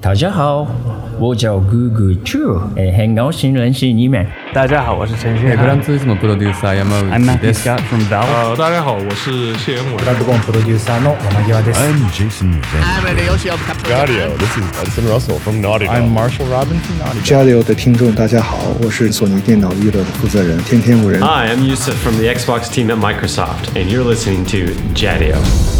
大家好，我叫 Google Chu，哎，很高兴认识你们。大家好，我是陈旭 Eh, grandissimo producer Yamauchi I'm Matthew です。 Scott from Valve. 呃，大家好，我是谢元伟。ドラッグコンプロデューサーの山際です。 I'm Jason Van. Gadio, this is Hudson Russell from Naughty Dog. Marshall Robinson。Jadio 的听众大家好，我是索尼电脑娱乐的负责人天天无人。 Hi, I'm Yusuf from the Xbox team at Microsoft, and you're listening to Jadio.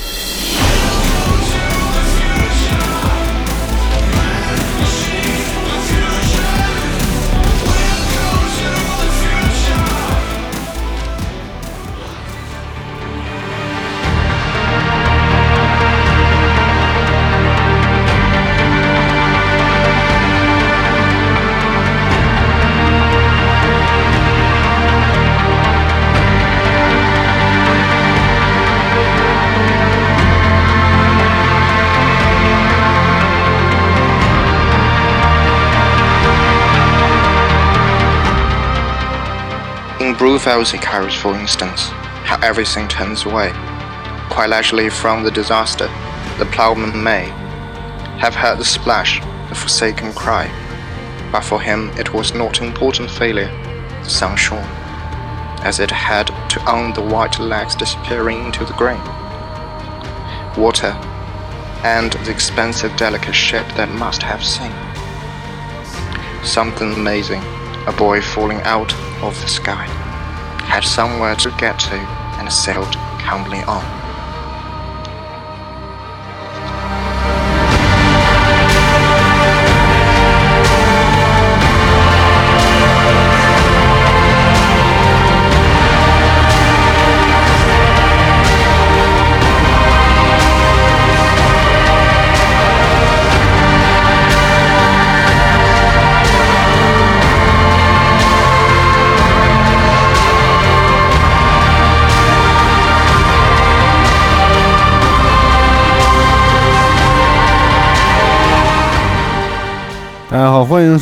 Brufels Icarus, for instance, how everything turns away. Quite naturally from the disaster, the ploughman may have heard the splash, the forsaken cry. But for him it was not important failure, the sun shone, as it had to own the white legs disappearing into the grain. Water, and the expensive delicate ship that must have seen. Something amazing, a boy falling out of the sky, had somewhere to get to and sailed calmly on.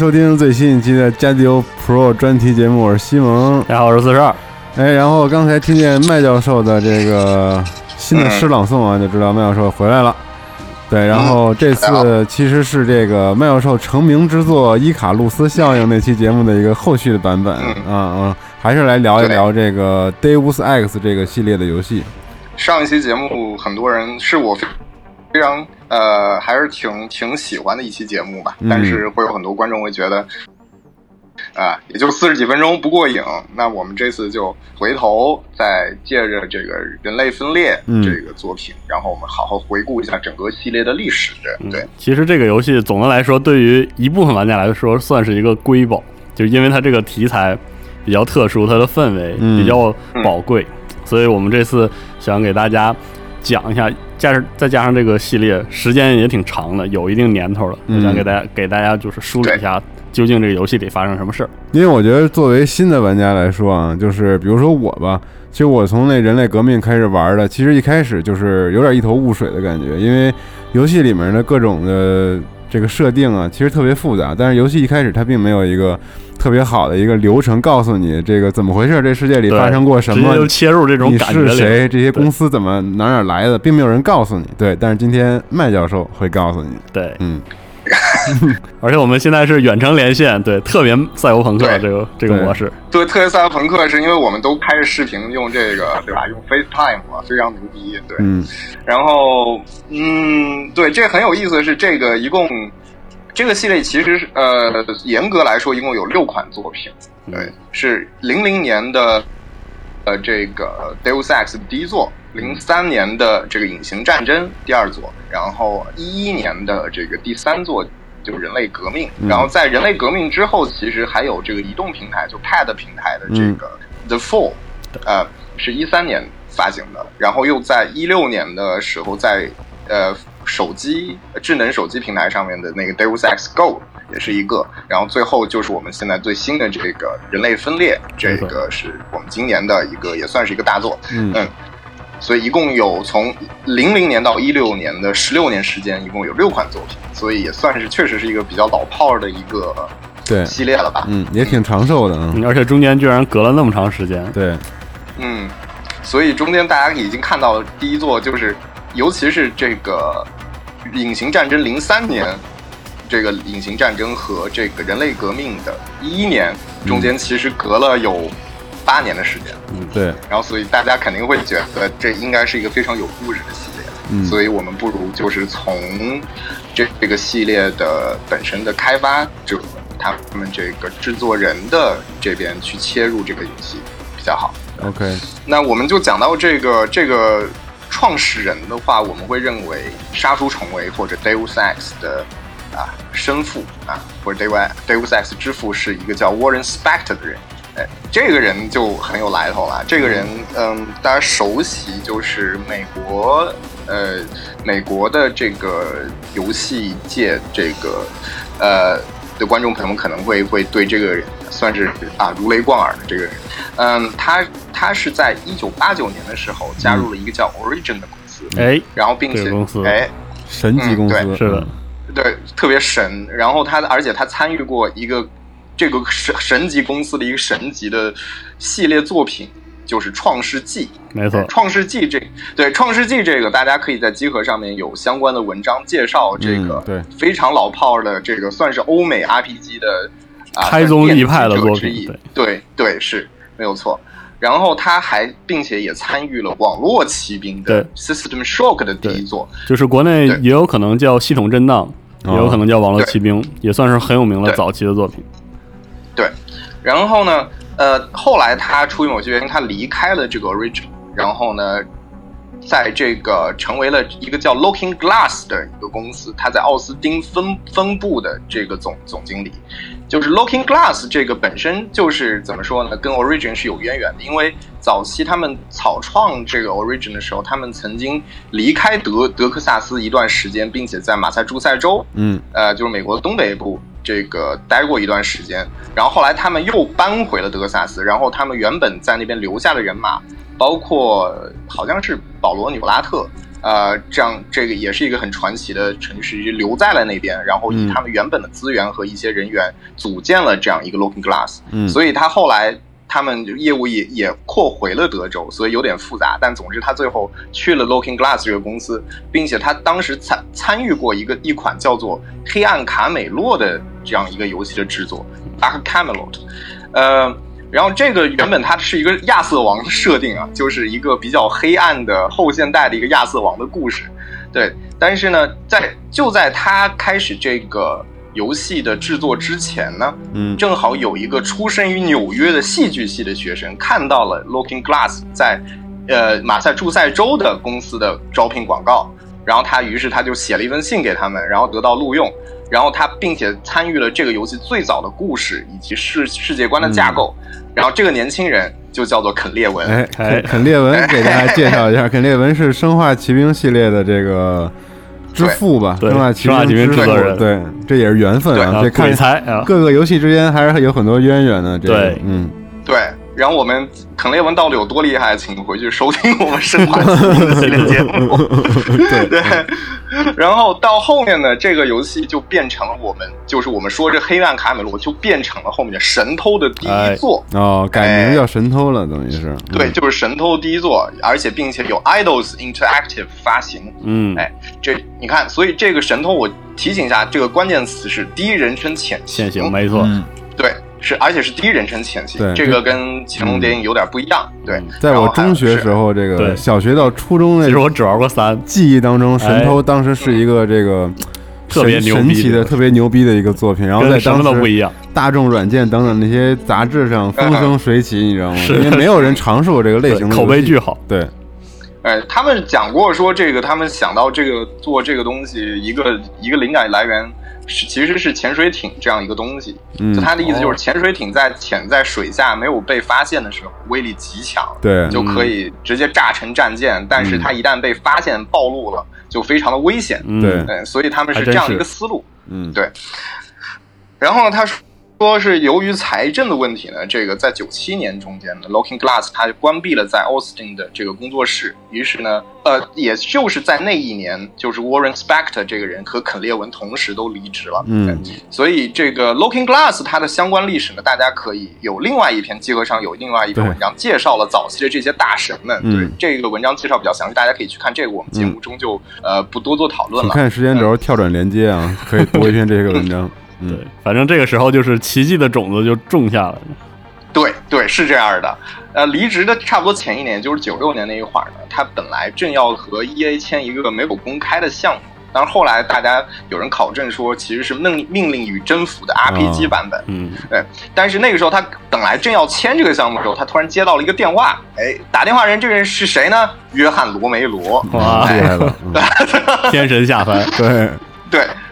收听最新一期的加迪欧 Pro 专题节目，我是西蒙。大家好，我是四十二。哎，然后刚才听见麦教授的这个新的诗朗诵啊，就知道麦教授回来了。对，然后这次其实是这个麦教授成名之作《伊卡洛斯效应》那期节目的一个后续的版本啊啊，还是来聊一聊这个 Deus Ex 这个系列的游戏。上一期节目，很多人是我非非常呃，还是挺挺喜欢的一期节目吧。嗯但是会有很多观众会觉得，啊、也就四十几分钟不过瘾。那我们这次就回头再借着这个人类分裂嗯这个作品，然后我们好好回顾一下整个系列的历史。对，其实这个游戏总的来说，对于一部分玩家来说，算是一个瑰宝，就因为它这个题材比较特殊，它的氛围嗯比较宝贵，所以我们这次想给大家讲一下，加上再加上这个系列时间也挺长的，有一定年头了，我想给大家给大家就是梳理一下，究竟这个游戏里发生什么事儿。因为我觉得作为新的玩家来说啊，就是比如说我吧，其实我从那人类革命开始玩的，其实一开始就是有点一头雾水的感觉，因为游戏里面的各种的这个设定啊，其实特别复杂，但是游戏一开始它并没有一个特别好的一个流程告诉你这个怎么回事，这世界里发生过什么，切入这种你是谁，这些公司怎么哪哪来的，并没有人告诉你。对，但是今天麦教授会告诉你。对，嗯，而且我们现在是远程连线，对，特别赛博朋克这个这个模式。对，特别赛博朋克是因为我们都开着视频用这个，对吧？用 FaceTime 嘛，非常牛逼。对，嗯然后，嗯，对，这很有意思的是，这个一共这个系列其实是呃，严格来说一共有六款作品，对，是零零年的呃这个 Deus Ex 第一作，零三年的这个隐形战争第二作，然后一一年的这个第三作。就是人类革命，嗯。然后在人类革命之后，其实还有这个移动平台，就 Pad 平台的这个 The Fall，、呃，是一三年发行的，然后又在一六年的时候在呃手机智能手机平台上面的那个 Deus Ex Go 也是一个，然后最后就是我们现在最新的这个人类分裂，这个是我们今年的一个也算是一个大作，嗯所以一共有从零零年到一六年的十六年时间，一共有六款作品，所以也算是确实是一个比较老炮儿的一个对系列了吧。嗯，也挺长寿的啊。嗯而且中间居然隔了那么长时间。对，嗯，所以中间大家已经看到第一座就是，尤其是这个《隐形战争》零三年，这个《隐形战争》和这个《人类革命》的一一年中间其实隔了有八年的时间。嗯，对，然后所以大家肯定会觉得这应该是一个非常有故事的系列。嗯所以我们不如就是从这这个系列的本身的开发者，他们这个制作人的这边去切入这个游戏比较好。OK，那我们就讲到这个这个创始人的话，我们会认为杀出重围或者 Deus Ex 的啊生父啊，或者 Deus Deus Ex 之父是一个叫 Warren Spector 的人。哎，这个人就很有来头了。这个人，嗯，大家熟悉就是美国，呃，美国的这个游戏界这个，呃的观众朋友们可能会会对这个人算是啊如雷贯耳的这个人。嗯，他他是在一九八九年的时候加入了一个叫 Origin 的公司，哎，然后并且哎，神级公司嗯对是的，对，特别神。然后他，而且他参与过一个这个神神级公司的一个神级的系列作品，就是《创世纪》。没错《创世纪》这对《创世纪》这个，大家可以在集合上面有相关的文章介绍这个嗯对。非常老炮的这个算是欧美 RPG 的啊开宗立派的作品对。对是没有错。然后他还并且也参与了网络骑兵的对。System Shock 的第一作，就是国内也有可能叫系统震荡，也有可能叫网络对。骑兵，也算是很有名的早期的作品。然后呢，呃，后来他出于某些原因，他离开了这个 Origin，然后呢，在这个成为了一个叫 Looking Glass 的一个公司，他在奥斯汀分分部的这个总总经理。就是 Looking Glass 这个本身就是怎么说呢，跟 Origin 是有渊源的，因为早期他们草创这个 Origin 的时候，他们曾经离开德德克萨斯一段时间，并且在马萨诸塞州嗯。呃，就是美国东北部这个待过一段时间，然后后来他们又搬回了德克萨斯，然后他们原本在那边留下的人马，包括呃好像是保罗纽拉特，呃，这样这个也是一个很传奇的程序员留在了那边，然后以嗯他们原本的资源和一些人员组建了这样一个 Looking Glass，嗯，所以他后来他们业务也也扩回了德州，所以有点复杂。但总之，他最后去了 Looking Glass 这个公司，并且他当时参参与过一个一款叫做《黑暗卡美洛》的这样一个游戏的制作，《Dark Camelot》。呃，然后这个原本它是一个亚瑟王的设定啊，就是一个比较黑暗的后现代的一个亚瑟王的故事。对，但是呢，在就在他开始这个游戏的制作之前呢，嗯正好有一个出生于纽约的戏剧系的学生看到了 Looking Glass 在呃马赛诸塞州的公司的招聘广告，然后他于是他就写了一封信给他们，然后得到录用，然后他并且参与了这个游戏最早的故事以及世世界观的架构，然后这个年轻人就叫做肯列文，哎，哎肯肯列文 给大家介绍一下，肯列文是《生化奇兵》系列的这个之父吧，对生化奇兵之父制作人。对，这也是缘分啊，啊这看鬼才啊，各个游戏之间还是有很多渊源的，这个对。嗯，对，然后我们肯列文到底有多厉害，请回去收听我们《生化奇兵》的系列节目。对，然后到后面呢，这个游戏就变成了我们，就是我们说这黑暗卡美罗就变成了后面的神偷的第一作。哦，改名叫神偷了，等于是，嗯。对，就是神偷第一座，而且并且有 Idols Interactive 发行。嗯，哎，这你看，所以这个神偷，我提醒一下，这个关键词是第一人称潜潜行没错，嗯。对，是而且是第一人称潜行对，这个跟乾隆电影有点不一样。对，嗯在我中学时候，这个对小学到初中那其实我只玩过三，记忆当中，神偷当时是一个这个特别神牛逼的神奇的、特别牛逼的一个作品，然后在当时都不一样。大众软件等等那些杂志上 风生水起，你知道吗？是因为没有人尝试过这个类型口碑巨好。对，呃，他们讲过说这个，他们想到这个做这个东西，一个一个灵感来源是其实是潜水艇这样一个东西。嗯就他的意思就哦是潜水艇在潜在水下没有被发现的时候，威力极强，对就可以直接炸成战舰。但是它一旦被发现暴露了，就非常的危险。嗯，对对，所以他们是这样的一个思路。嗯，对然后呢，他说说是由于财政的问题呢，这个在九七年中间呢，Looking Glass 它就关闭了在 Austin 的这个工作室。于是呢，呃，也就是在那一年，就是 Warren Spector 这个人和肯列文同时都离职了。嗯，所以这个 Looking Glass 它的相关历史呢，大家可以有另外一篇集合上有另外一篇文章介绍了早期的这些大神们。对，这个文章介绍比较详细，大家可以去看这个。我们节目中就呃不多做讨论了。看时间轴跳转连接啊，可以读一篇这个文章。对，反正这个时候就是奇迹的种子就种下了。对对，是这样的。呃，离职的差不多前一年，就是九六年那一会儿呢，他本来正要和 E A 签一个没有公开的项目，但是后来大家有人考证说，其实是命命令与征服的 R P G 版本。嗯，对。但是那个时候他本来正要签这个项目的时候，他突然接到了一个电话，哎，打电话人这个人是谁呢？约翰罗梅罗。哇，厉害了，天神下凡。对 对。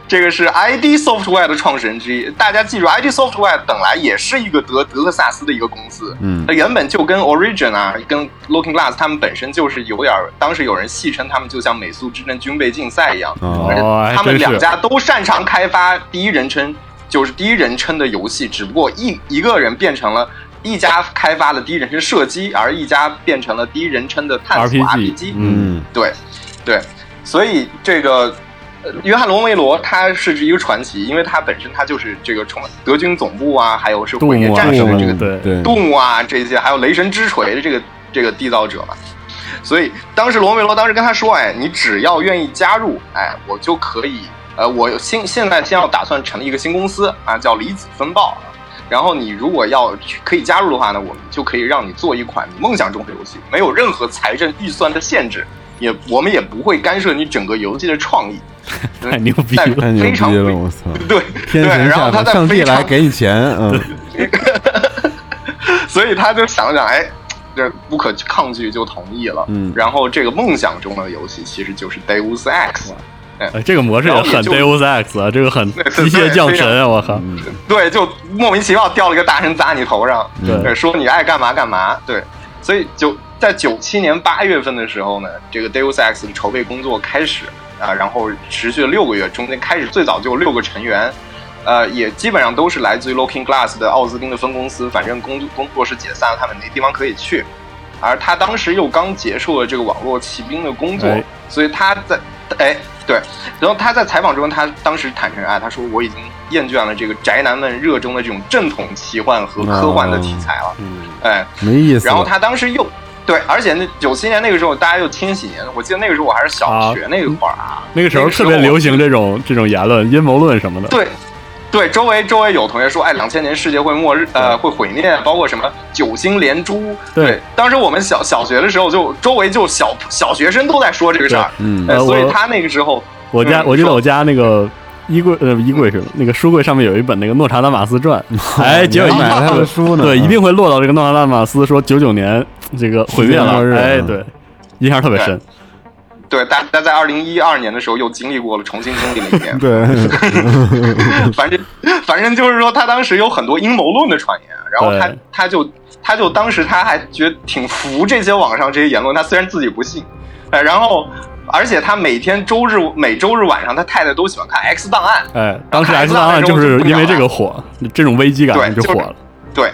这个是 ID Software 的创始人之一，大家记住，ID Software 本来也是一个德德克萨斯的一个公司，嗯，它原本就跟 Origin 啊，跟 Looking Glass 他们本身就是有点，当时有人戏称他们就像美苏之争军备竞赛一样，哦，他们两家都擅长开发第一人称，就是第一人称的游戏，只不过一一个人变成了一家开发了第一人称射击，而一家变成了第一人称的探索 RPG，嗯，对，对，所以这个。约翰·罗梅罗他是一个传奇，因为他本身他就是这个从德军总部啊，还有是毁灭战士的这个动物啊这些，还有雷神之锤的这个这个缔造者嘛。所以当时罗梅罗当时跟他说：“哎，你只要愿意加入，哎，我就可以，呃，我现现在先要打算成立一个新公司啊，叫离子风暴。然后你如果要可以加入的话呢，我们就可以让你做一款你梦想中的游戏，没有任何财政预算的限制，也我们也不会干涉你整个游戏的创意。”太牛逼了！太牛逼了！我操！对，天神下凡，上帝来给你钱，嗯。所以他就想想，哎，这不可抗拒，就同意了。嗯。然后这个梦想中的游戏其实就是 Deus Ex，哎，这个模式也很 Deus Ex 啊，这个很机械降神啊！我靠。对，就莫名其妙掉了一个大神砸你头上，对，说你爱干嘛干嘛。对，所以就在九七年八月份的时候呢，这个 Deus Ex 的筹备工作开始。啊，然后持续了六个月，中间开始最早就有六个成员，呃，也基本上都是来自于 Looking Glass 的奥斯汀的分公司，反正工工作室解散了，他们没地方可以去。而他当时又刚结束了这个网络骑兵的工作，所以他在哎对，然后他在采访中，他当时坦诚啊，他说我已经厌倦了这个宅男们热衷的这种正统奇幻和科幻的题材了，嗯，哎，没意思。然后他当时又。对，而且那九七年那个时候，大家又千禧年，我记得那个时候我还是小学那会儿啊，那个时候特别流行这种这种言论，阴谋论什么的。对，对，周围周围有同学说，哎，两千年世界会末日，呃，会毁灭，包括什么九星连珠。对，当时我们小小学的时候，就周围就小小学生都在说这个事儿，嗯，所以他那个时候，我家我记得我家那个。衣柜呃，衣柜是那个书柜上面有一本那个《诺查丹马斯传》，哎，结果 买了他的 书呢，对，一定会落到这个诺查丹马斯说九九年这个毁灭了，哎，对，印象特别深。对，大家在二零一二年的时候又经历过了，重新经历了一遍。对，反正反正就是说，他当时有很多阴谋论的传言，然后他他就他就当时他还觉得挺服这些网上这些言论，他虽然自己不信，哎，然后。而且他每天周日每周日晚上，他太太都喜欢看《X 档案》。哎，当时《X 档案》就是因为这个火，这种危机感就火了。对对，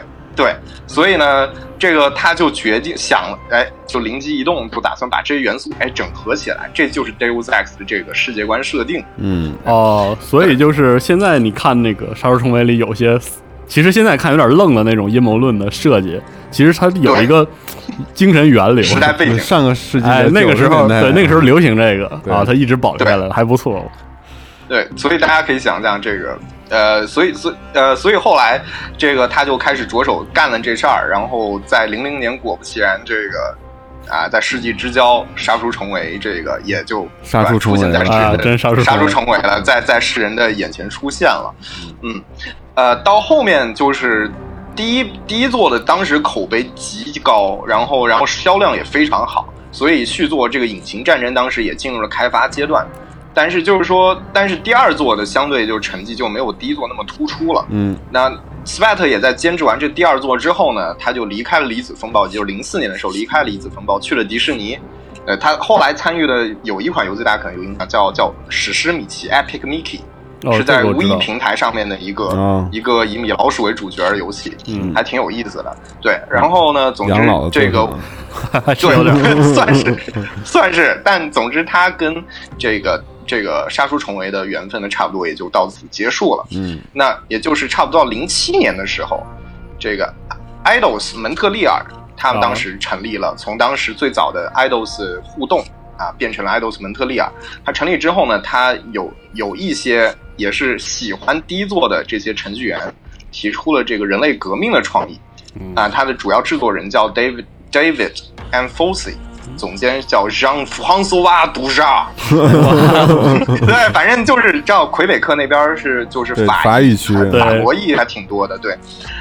所以呢，这个他就决定想，哎，就灵机一动，就打算把这些元素哎整合起来，这就是《Deus Ex》的这个世界观设定。嗯哦，所以就是现在你看那个《杀出重围》里有些。其实现在看有点愣的那种阴谋论的设计，其实它有一个精神源流。时代背景，上个世纪哎，那个时候对那个时候流行这个啊，它一直保留下来了，还不错。对，所以大家可以想象这个，呃，所以所呃，所以后来这个他就开始着手干了这事儿，然后在零零年果不其然，这个啊，在世纪之交杀出重围，这个也就杀出重围啊，真杀出重围了，在在世人的眼前出现了，嗯。呃，到后面就是第一第一座的，当时口碑极高，然后然后销量也非常好，所以续作这个隐形战争当时也进入了开发阶段。但是就是说，但是第二座的相对就成绩就没有第一座那么突出了。嗯，那 Svet 也在监制完这第二座之后呢，他就离开了离子风暴，就是零四年的时候离开了离子风暴，去了迪士尼。呃，他后来参与的有一款游戏大家可能有印象，叫叫史诗米奇 Epic Mickey。哦是在这个我知道 V 平台上面的一个、哦一个以米老鼠为主角的游戏，嗯还挺有意思的。对，然后呢，总之这个作品啊还是有点对，算是算是，但总之他跟这个这个杀出重围的缘分呢，差不多也就到此结束了。嗯那也就是差不多到零七年的时候，这个 Idols 蒙特利尔他们当时成立了，从当时最早的 Idols 互动啊，变成了 Idols 蒙特利尔。它成立之后呢，它有有一些也是喜欢低作的这些程序员提出了这个人类革命的创意啊，它的主要制作人叫 David David and Fossey。总监叫 Jean François d u j a 对，反正就是照魁北克那边是就是法法语区法对。国裔还挺多的，对，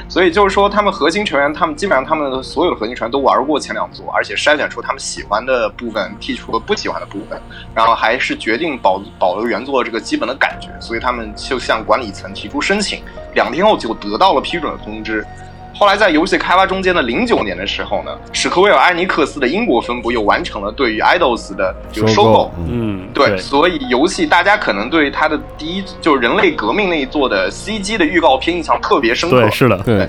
所以就是说他们核心成员，他们基本上他们的所有的核心成员都玩过前两座，而且筛选出他们喜欢的部分，剔除了不喜欢的部分，然后还是决定保保留原作这个基本的感觉，所以他们就向管理层提出申请，两天后就得到了批准的通知。后来在游戏开发中间的零九年的时候呢，史克威尔艾尼克斯的英国分部又完成了对于 Idols 的这个收购，嗯。嗯，对，所以游戏大家可能对它的第一就是人类革命那一座的 CG 的预告片印象特别深刻。对，是的，对，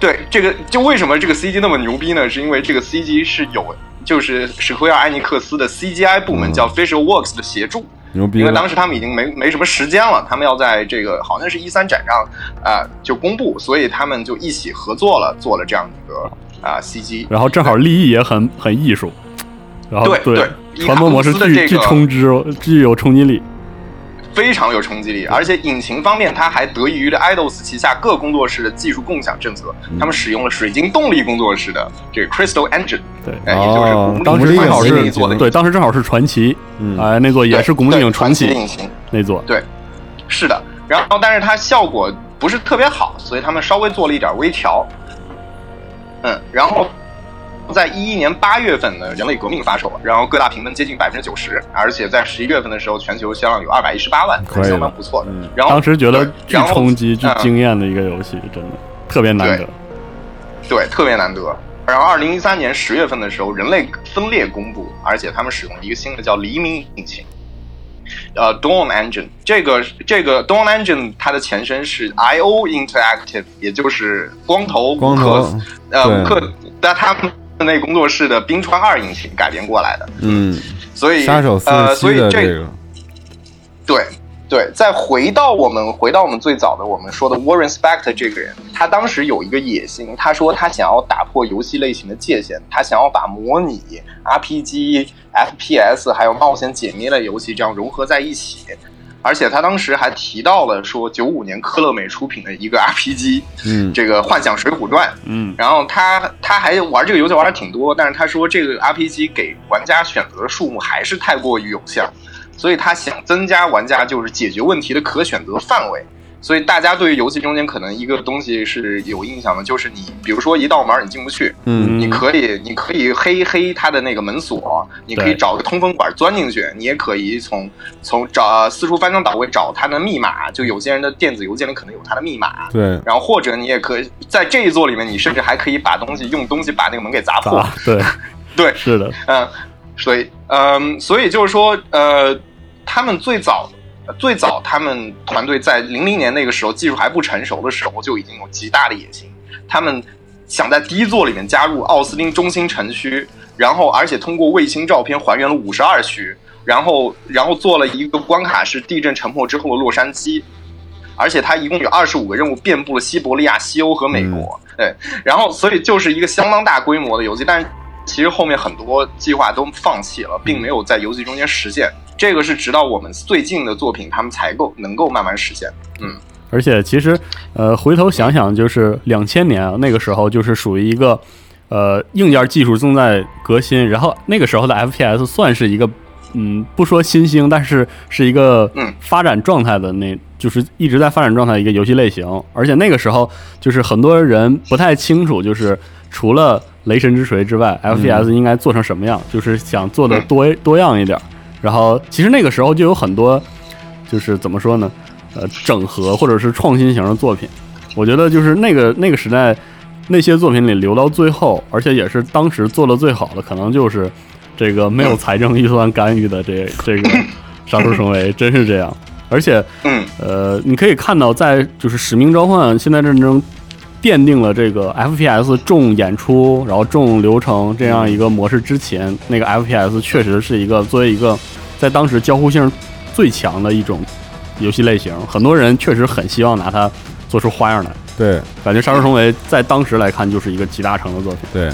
对这个就为什么这个 CG 那么牛逼呢？是因为这个 CG 是有就是史克威尔艾尼克斯的 CGI 部门嗯叫 Visual Works 的协助。牛逼因为当。时他们已经没没什么时间了，他们要在这个好像是一三展上啊、就公布，所以他们就一起合作了，做了这样一个啊、CG。然后正好立意也很很艺术，然后对对传播模式巨这个冲之具有冲击力，非常有冲击力，而且引擎方面，它还得益于的 Idols 旗下各工作室的技术共享政策，他们使用了水晶动力工作室的这个 Crystal Engine，对。哎，也就是当时正好是对，当时正好是传奇，嗯。哎，那座也是古墓丽影传奇的引擎，那座，对，是的。然后，但是它效果不是特别好，所以他们稍微做了一点微调。嗯，然后在一一年八月份呢，《人类革命》发售了，然后各大评分接近百分之九十，而且在十一月份的时候，全球销量有二百一十八万，可相当不错的嗯。然后当时觉得对巨冲击、巨嗯惊艳的一个游戏，真的特别难得对。对，特别难得。然后，二零一三年十月份的时候，人类分裂公布，而且他们使用了一个新的叫黎明引擎，呃，Dawn Engine。这个这个 Dawn Engine 它的前身是 I/O Interactive，也就是光头光头吴克呃克，但他们那工作室的冰川二引擎改编过来的。嗯，所以杀手四七所以这的这个，对对，再回到我们回到我们最早的我们说的 Warren Spector 这个人，他当时有一个野心，他说他想要打破游戏类型的界限，他想要把模拟、RPG、FPS 还有冒险解谜类游戏这样融合在一起。而且他当时还提到了说，九五年科乐美出品的一个 RPG，嗯，这个《幻想水浒传》，嗯，然后他他还玩这个游戏玩的挺多，但是他说这个 RPG 给玩家选择的数目还是太过于有限，所以他想增加玩家就是解决问题的可选择范围。所以大家对于游戏中间可能一个东西是有印象的，就是你比如说一道门你进不去，嗯。你可以你可以黑黑它的那个门锁，你可以找个通风管钻进去，你也可以从从找呃四处翻箱倒柜找它的密码，就有些人的电子邮件里可能有它的密码，对，然后或者你也可以在这一座里面，你甚至还可以把东西用东西把那个门给砸破。啊，对，对，是的，嗯，所以嗯，所以就是说，呃，他们最早最早他们团队在零零年那个时候技术还不成熟的时候，就已经有极大的野心，他们想在第一座里面加入奥斯汀中心城区，然后而且通过卫星照片还原了五十二区，然后然后做了一个关卡是地震沉没之后的洛杉矶。而且它一共有二十五个任务，遍布了西伯利亚、西欧和美国。对，然后所以就是一个相当大规模的游戏，但是其实后面很多计划都放弃了，并没有在游戏中间实现。这个是直到我们最近的作品，他们才够能够慢慢实现。嗯，而且其实，呃，回头想想，就是两千年啊，那个时候就是属于一个，呃，硬件技术正在革新，然后那个时候的 FPS 算是一个，嗯，不说新兴，但是是一个嗯发展状态的那，就是一直在发展状态的一个游戏类型。而且那个时候，就是很多人不太清楚，就是除了《雷神之锤》之外，FPS 应该做成什么样，就是想做的多多样一点。然后其实那个时候就有很多，就是怎么说呢？呃，整合或者是创新型的作品，我觉得就是那个那个时代那些作品里留到最后，而且也是当时做的最好的，可能就是这个没有财政预算干预的这这个 《杀出重围》，真是这样。而且嗯，呃，你可以看到，在就是《使命召唤：现代战争》奠定了这个 FPS 重演出，然后重流程这样一个模式之前，那个 FPS 确实是一个作为一个在当时交互性最强的一种游戏类型，很多人确实很希望拿它做出花样来。对感觉《杀出重围》在当时来看就是一个集大成的作品。对，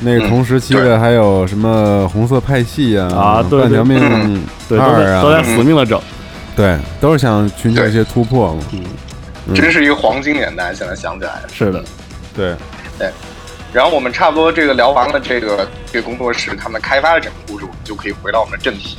那个同时期的还有什么红色派系啊，啊对半条命嗯对，都二啊，在都在死命的整。对，都是想寻求一些突破嘛。嗯真是一个黄金年代。现在想起来，是的，对。对，然后我们差不多这个聊完了这个这个工作室他们开发的整个故事，我们就可以回到我们的正题，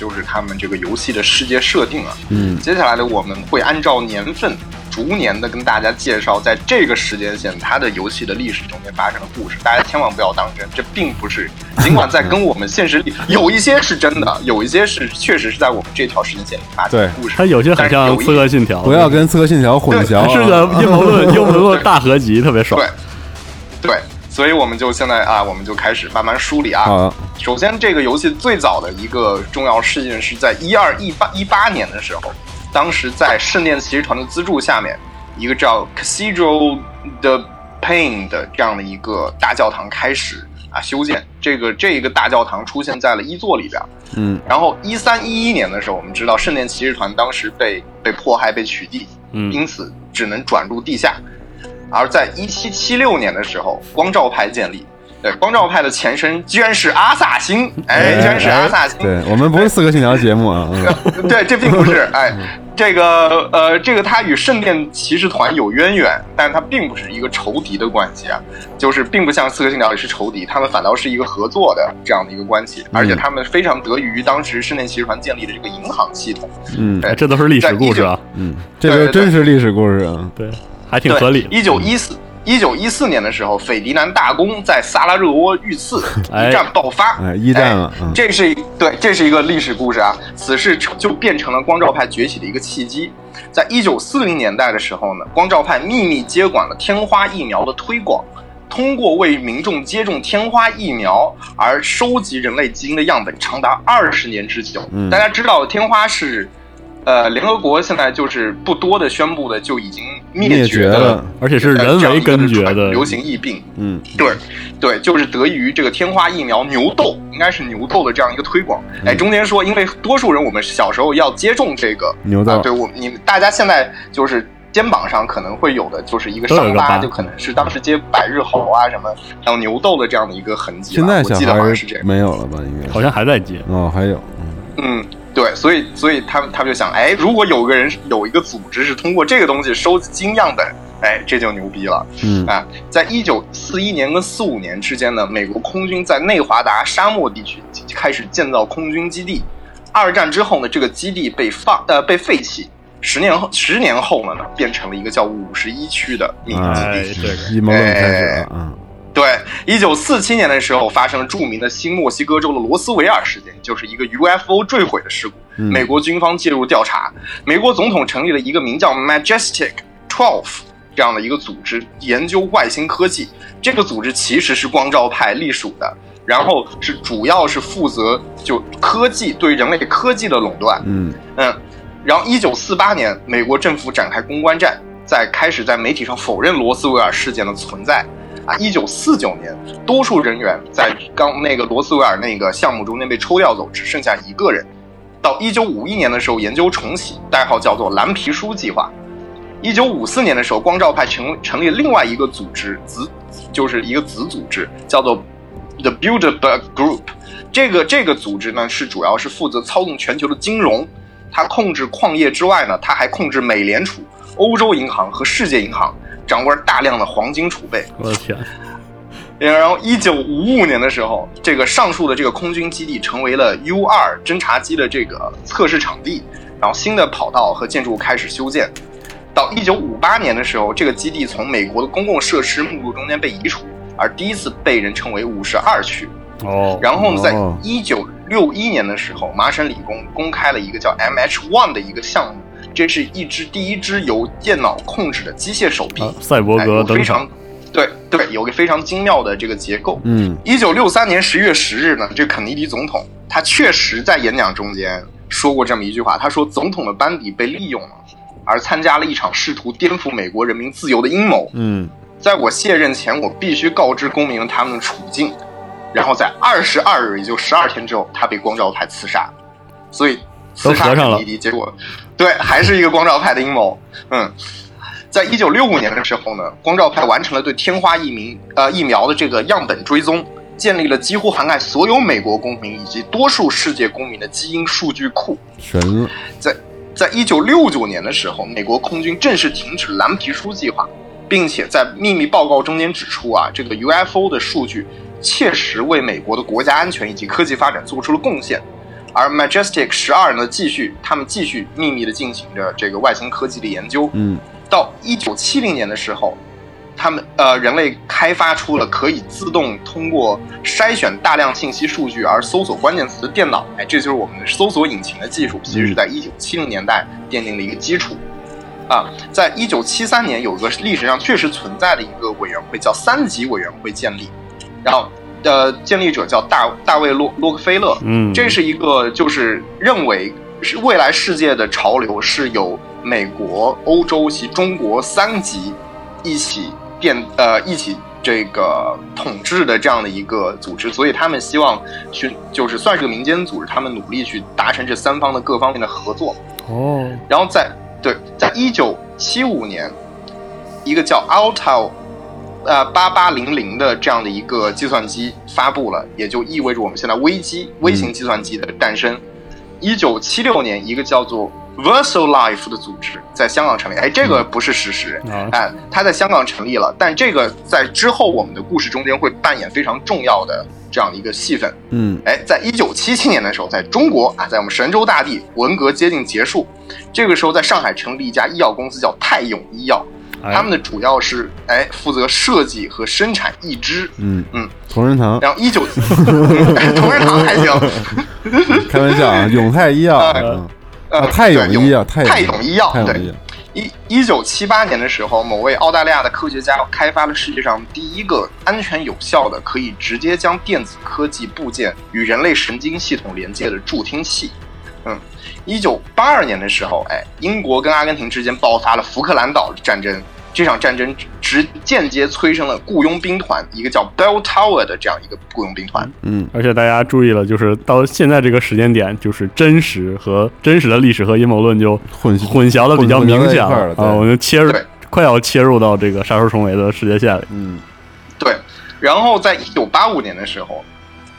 就是他们这个游戏的世界设定啊。嗯接下来呢，我们会按照年份逐年的跟大家介绍，在这个时间线它的游戏的历史中间发生的故事。大家千万不要当真，这并不是，尽管在跟我们现实里有一些是真的，有一些是确实是在我们这条时间线里发生的故事。它有些很像《刺客信条》，不要跟《刺客信条》混淆，是个阴谋论，阴谋论大合集，特别爽。对对，所以我们就现在啊，我们就开始慢慢梳理啊。好，首先这个游戏最早的一个重要事件是在一二一八一八年的时候，当时在圣殿骑士团的资助下面，一个叫 Cathedral the Pain 的这样的一个大教堂开始啊修建。这个这个大教堂出现在了一座里边。嗯，然后一三一一年的时候，我们知道圣殿骑士团当时被被迫害、被取缔，嗯，因此只能转入地下。而在一七七六年的时候，光照派建立。对，光照派的前身居然是阿萨辛，哎，居然是阿萨辛。对我们不是《刺客信条》节目啊。嗯、对，这并不是。哎，这个呃，这个他与圣殿骑士团有渊源，但是他并不是一个仇敌的关系啊，就是并不像《刺客信条》里是仇敌，他们反倒是一个合作的这样的一个关系，而且他们非常得益于当时圣殿骑士团建立的这个银行系统。嗯，哎、这都是历史故事啊。嗯，这个真是历史故事啊。对。还挺合理。一九一四一九一四年的时候，斐迪南大公在萨拉热窝遇刺，一战爆发，哎，一战了。哎、这是对，这是一个历史故事啊。此事就变成了光照派崛起的一个契机。在一九四零年代的时候呢，光照派秘密接管了天花疫苗的推广，通过为民众接种天花疫苗而收集人类基因的样本，长达二十年之久。嗯、大家知道，天花是。呃，联合国现在就是不多的宣布的就已经灭绝了，而且是人为根绝的流行疫病。嗯，对，对，就是得益于这个天花疫苗牛痘，应该是牛痘的这样一个推广。哎，中间说，因为多数人我们小时候要接种这个牛痘，呃、对我你大家现在就是肩膀上可能会有的就是一个伤疤，就可能是当时接百日猴啊什么，还有牛痘的这样的一个痕迹。现在小孩是这样，没有了吧？应该好像还在接哦，还有，嗯。对，所以所以他们他们就想，哎，如果有个人有一个组织是通过这个东西收集样本，哎，这就牛逼了。嗯啊，在一九四一年跟四五年之间呢，美国空军在内华达沙漠地区开始建造空军基地。二战之后呢，这个基地被放呃被废弃。十年后，十年后呢呢，变成了一个叫五十一区的秘密基地。对，阴谋论开始了。嗯。对，一九四七年的时候发生了著名的新墨西哥州的罗斯维尔事件，就是一个 UFO 坠毁的事故。嗯、美国军方介入调查，美国总统成立了一个名叫 Majestic Twelve 这样的一个组织，研究外星科技。这个组织其实是光照派隶属的，然后是主要是负责就科技对人类科技的垄断。嗯嗯，然后一九四八年，美国政府展开公关战，在开始在媒体上否认罗斯维尔事件的存在。啊，一九四九年，多数人员在刚那个罗斯维尔那个项目中间被抽调走，只剩下一个人。到一九五一年的时候，研究重启，代号叫做蓝皮书计划。一九五四年的时候，光照派成成立另外一个组织，子就是一个子组织，叫做 The Bilderberg Group。这个这个组织呢，是主要是负责操纵全球的金融。它控制矿业之外呢，它还控制美联储、欧洲银行和世界银行。掌握大量的黄金储备，我的天！然后，一九五五年的时候，这个上述的这个空军基地成为了 U 二侦察机的这个测试场地，然后新的跑道和建筑开始修建。到一九五八年的时候，这个基地从美国的公共设施目录中间被移除，而第一次被人称为五十二区。哦。然后呢，在一九六一年的时候，麻省理工公开了一个叫 MH One 的一个项目。这是一只第一只由电脑控制的机械手臂，啊、赛博格登场。对对，有个非常精妙的这个结构。嗯，一九六三年十月十日呢，这肯尼迪总统他确实在演讲中间说过这么一句话，他说：“总统的班底被利用了，而参加了一场试图颠覆美国人民自由的阴谋。嗯，在我卸任前，我必须告知公民他们的处境。”然后在二十二日，也就十二天之后，他被光照台刺杀。所以都合上了结果对，还是一个光照派的阴谋。嗯，在一九六五年的时候呢，光照派完成了对天花疫苗呃疫苗的这个样本追踪，建立了几乎涵盖所有美国公民以及多数世界公民的基因数据库。神了，在在一九六九年的时候，美国空军正式停止蓝皮书计划，并且在秘密报告中间指出啊，这个 UFO 的数据切实为美国的国家安全以及科技发展做出了贡献。而 Majestic 十二呢，继续他们继续秘密的进行着这个外星科技的研究。嗯，到一九七零年的时候，他们呃人类开发出了可以自动通过筛选大量信息数据而搜索关键词的电脑。哎，这就是我们的搜索引擎的技术，其实是在一九七零年代奠定了一个基础。啊，在一九七三年有个历史上确实存在的一个委员会，叫三级委员会建立，然后呃，建立者叫大大卫洛洛克菲勒，嗯，这是一个就是认为是未来世界的潮流是由美国、欧洲及中国三级一起变呃一起这个统治的这样的一个组织，所以他们希望去就是算是个民间组织，他们努力去达成这三方的各方面的合作。哦，然后在对，在一九七五年，一个叫 Alta 呃八八零零的这样的一个计算机发布了，也就意味着我们现在微机微型计算机的诞生。一九七六年，一个叫做 Versal Life 的组织在香港成立。哎，这个不是事实，啊哎，它在香港成立了，但这个在之后我们的故事中间会扮演非常重要的这样的一个戏份。嗯，哎，在一九七七年的时候，在中国啊，在我们神州大地，文革接近结束，这个时候在上海成立一家医药公司叫泰永医药，哎他们的主要是哎负责设计和生产义肢。嗯。嗯，同仁堂，然后一九 同仁堂还行，开玩笑啊，永泰医药，呃泰永对医药，泰泰永医药。对。一一九七八年的时候，某位澳大利亚的科学家开发了世界上第一个安全有效的可以直接将电子科技部件与人类神经系统连接的助听器。嗯，一九八二年的时候，哎，英国跟阿根廷之间爆发了福克兰岛战争。这场战争直间接催生了雇佣兵团，一个叫 Bell Tower 的这样一个雇佣兵团。嗯，而且大家注意了，就是到现在这个时间点，就是真实和真实的历史和阴谋论就混混淆的比较明显了对啊，我们切入对快要切入到这个杀手重围的世界线里。嗯对，然后在一九八五年的时候，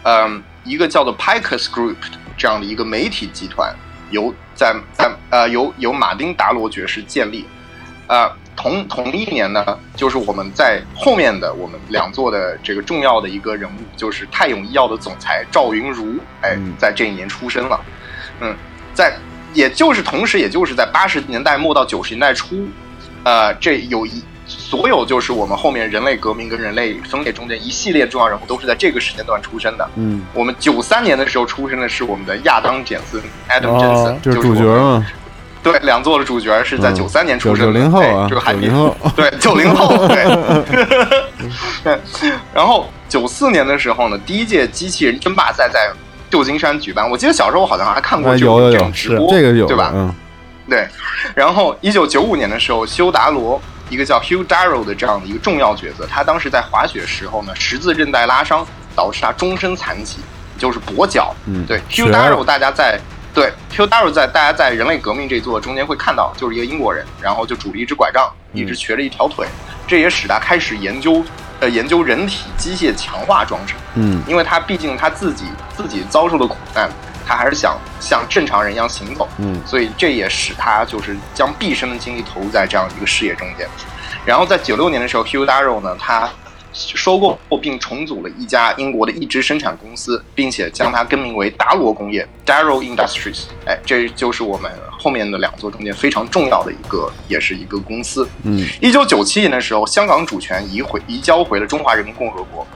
嗯，一个叫做 Picus Group 这样的一个媒体集团，由在在呃由由马丁达罗爵士建立，呃，同同一年呢，就是我们在后面的我们两座的这个重要的一个人物，就是泰永医药的总裁赵云如，哎嗯，在这一年出生了，嗯，在也就是同时，也就是在八十年代末到九十年代初，呃，这有一所有就是我们后面人类革命跟人类分裂中间一系列重要人物都是在这个时间段出生的。嗯，我们九三年的时候出生的是我们的亚当·简森 （Adam 哦 Jensen），就是主角嘛，对，两座的主角是在嗯九三年出生的，零后啊，哎这个海滨九零后，对，九零后，对。然后九四年的时候呢，第一届机器人争霸赛在旧金山举办。我记得小时候好像还看过这种，直播，这个有对吧？嗯对。然后一九九五年的时候，修达罗一个叫 Hugh Darrow 的这样的一个重要角色，他当时在滑雪时候呢，十字韧带拉伤，导致他终身残疾，就是跛脚。嗯，对，Hugh Darrow 大家在对 Hugh Darrow 在大家在人类革命这一座中间会看到，就是一个英国人，然后就拄着一只拐杖，一直瘸着一条腿，这也使他开始研究呃研究人体机械强化装置，嗯因为他毕竟他自己自己遭受的苦难，他还是想像正常人一样行走，嗯所以这也使他就是将毕生的精力投入在这样一个事业中间。然后在九六年的时候，Hugh Darrow 呢，他收购并重组了一家英国的一支生产公司，并且将它更名为达罗工业 （Darrow Industries）。哎，这就是我们后面的两座中间非常重要的一个，也是一个公司。嗯一九九七年的时候，香港主权移回移交回了中华人民共和国。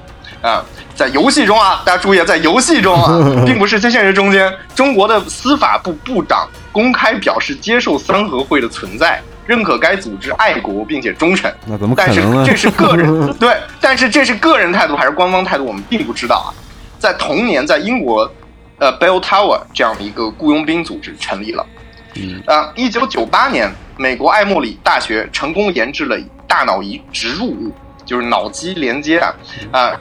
啊，在游戏中啊，大家注意啊，在游戏中啊，并不是在现实中间，中国的司法部部长公开表示接受三合会的存在，认可该组织爱国并且忠诚。那怎么可但是？这是个人 对，但是这是个人态度还是官方态度，我们并不知道啊。在同年，在英国呃 Bell Tower 这样的一个雇佣兵组织成立了。嗯，呃，一九九八年，美国艾默里大学成功研制了大脑仪植入物，就是脑机连接啊，啊、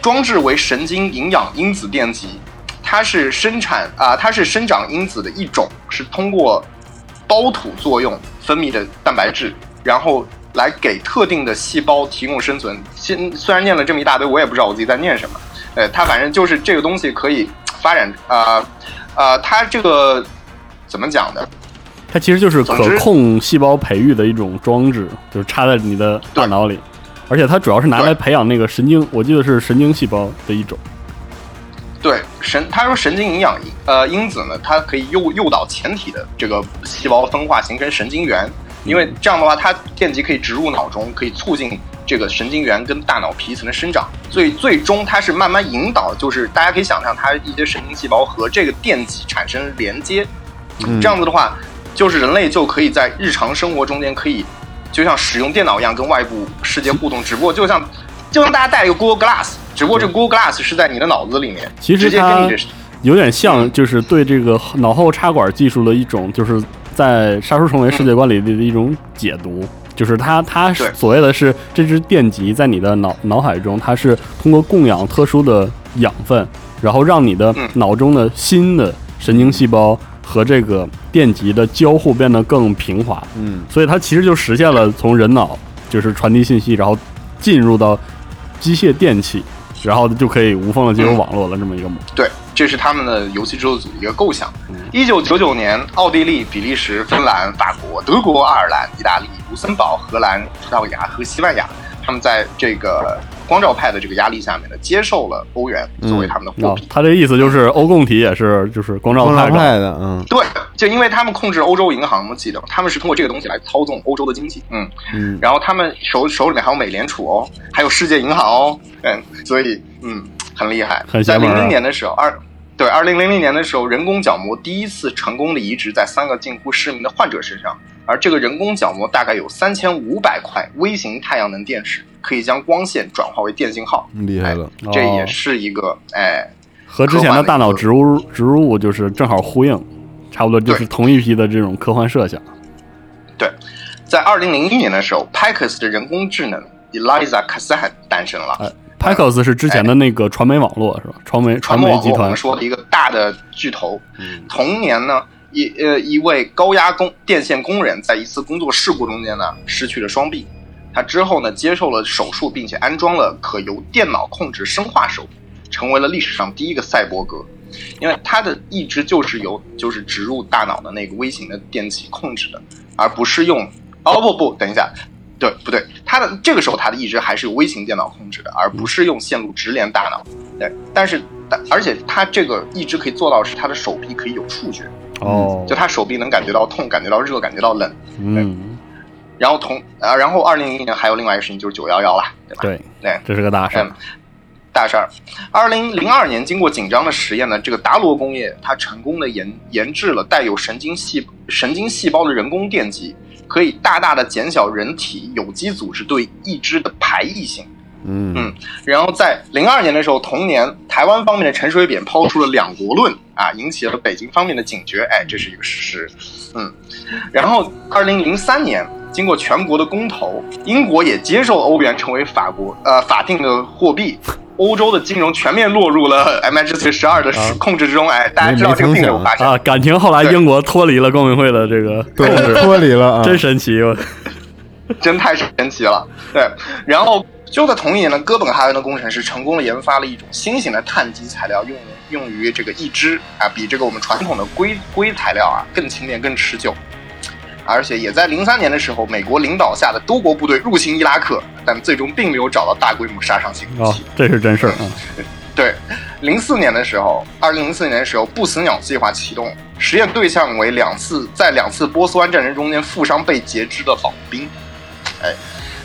装置为神经营养因子电极，它是生产啊、它是生长因子的一种，是通过胞土作用分泌的蛋白质，然后来给特定的细胞提供生存。现虽然念了这么一大堆，我也不知道我自己在念什么。呃，它反正就是这个东西可以发展啊啊、它这个怎么讲呢？它其实就是可控细胞培育的一种装置，就是插在你的大脑里，而且它主要是拿来培养那个神经，我记得是神经细胞的一种。对神，他说神经营养呃因子呢，它可以诱诱导前体的这个细胞分化形成神经元，因为这样的话，它电极可以植入脑中，可以促进这个神经元跟大脑皮层的生长，所以最终它是慢慢引导，就是大家可以想象，它一些神经细胞和这个电极产生连接，嗯。这样子的话，就是人类就可以在日常生活中间可以，就像使用电脑一样跟外部世界互动，只不过就像就像大家带一个 Google Glass，只不过这个 Google Glass 是在你的脑子里面，其实直接跟它你的有点像，就是对这个脑后插管技术的一种，就是在杀出重围世界观里的一种解读。就是它，它对。所谓的是这支电极在你的脑脑海中，它是通过供养特殊的养分，然后让你的嗯。脑中的新的神经细胞和这个电极的交互变得更平滑。嗯，所以它其实就实现了从人脑就是传递信息，然后进入到机械电器，然后就可以无缝的接入网络了这么一个模式。对，这是他们的游戏制作组的一个构想。一九九九年，奥地利、比利时、芬兰、法国、德国、爱尔兰、意大利、卢森堡、荷兰、葡萄牙和西班牙，他们在这个光照派的这个压力下面呢，接受了欧元作为他们的货啊币。，他这意思就是欧共体也是就是光照派的，派的，嗯对，就因为他们控制欧洲银行，我记得他们是通过这个东西来操纵欧洲的经济。嗯，嗯，然后他们手手里面还有美联储哦，还有世界银行哦，嗯，所以嗯很厉害。在零零年的时候，二对二零零零年的时候，人工角膜第一次成功的移植在三个近乎失明的患者身上，而这个人工角膜大概有三千五百块微型太阳能电池，可以将光线转化为电信号。厉害了，这也哦是一个哎，和之前的大脑植入植入物就是正好呼应，差不多就是同一批的这种科幻设想。对，在二零零一年的时候 p a c u s 的人工智能 Eliza Kazan 诞生了。哎 Picos 是之前的那个传媒网络是吧？传媒传媒集团我们说的一个大的巨头。嗯同年呢，一呃一位高压工电线工人在一次工作事故中间呢失去了双臂，他之后呢接受了手术，并且安装了可由电脑控制生化手，成为了历史上第一个赛博格。因为他的意志就是由就是植入大脑的那个微型的电器控制的，而不是用哦不不，等一下，对不对？他的这个时候他的意志还是由微型电脑控制的，而不是用线路直连大脑。对，但是但而且他这个意志可以做到是他的手臂可以有触觉，哦就他手臂能感觉到痛、感觉到热、感觉到冷。嗯，然后同啊，然后二零零一年还有另外一个事情就是九幺幺了，对吧？对，对，这是个大事儿嗯。大事儿。二零零二年，经过紧张的实验呢，这个达罗工业它成功的研研制了带有神经细神经细胞的人工电极，可以大大的减小人体有机组织对义肢的排异性。嗯嗯，然后在零二年的时候，同年台湾方面的陈水扁抛出了两国论啊，引起了北京方面的警觉，哎，这是一个事实。嗯，然后二零零三年，经过全国的公投，英国也接受欧元成为法国呃法定的货币。欧洲的金融全面落入了 MHC 十二的控制之中，哎，大家知道这个并没有发生啊，感情后来英国脱离了光明会的这个控制，脱离了啊 真神奇！我 真太神奇了。对，然后就在同一年呢，哥本哈根的工程师成功的研发了一种新型的碳基材料，用用于这个义肢啊，比这个我们传统的硅硅材料啊更轻便、更持久。而且也在零三年的时候，美国领导下的多国部队入侵伊拉克，但最终并没有找到大规模杀伤性武哦器。，这是真事儿啊！对，零四年的时候，二零零四年的时候，不死鸟计划启动，实验对象为两次在两次波斯湾战争中间负伤被截肢的老兵，哎，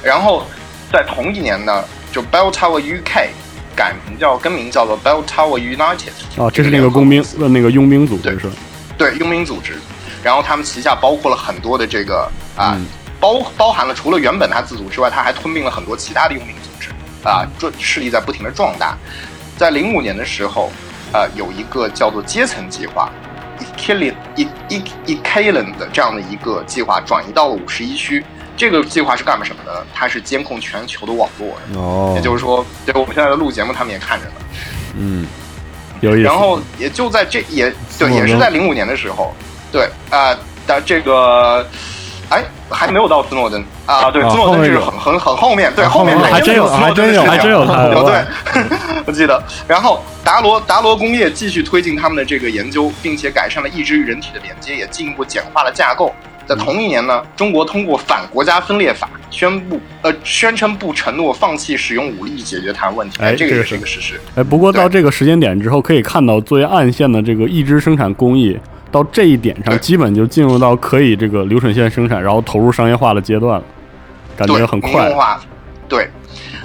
然后在同一年呢，就 Bell Tower UK 改名叫更名叫做 Bell Tower United，哦，这是那个工兵呃那个佣兵组织是吧？对佣兵组织，然后他们旗下包括了很多的这个啊，嗯包包含了除了原本他自组之外，他还吞并了很多其他的佣兵组织啊，这势力在不停的壮大。在零五年的时候，呃，有一个叫做阶层计划 e k i l i e e e k i l a n 的这样的一个计划转移到了五十一区。这个计划是干什么的？它是监控全球的网络的，哦也就是说，对我们现在的录节目，他们也看着呢。嗯，有意思。然后也就在这也对，也是在零五年的时候，对啊，的、这个。哎，还没有到斯诺登啊！对，啊斯诺登是很很很后面，对，啊后面还真有斯诺登还真有他有对，我记得。然后达罗达罗工业继续推进他们的这个研究，并且改善了意志与人体的连接，也进一步简化了架构。在同一年呢，中国通过反国家分裂法宣布，呃，宣称不承诺放弃使用武力解决台湾问题。哎这个也是一个事实。哎，不过到这个时间点之后，可以看到作为暗线的这个一支生产工艺，到这一点上，基本就进入到可以这个流水线生产，然后投入商业化的阶段了，感觉，很快民用。化，对。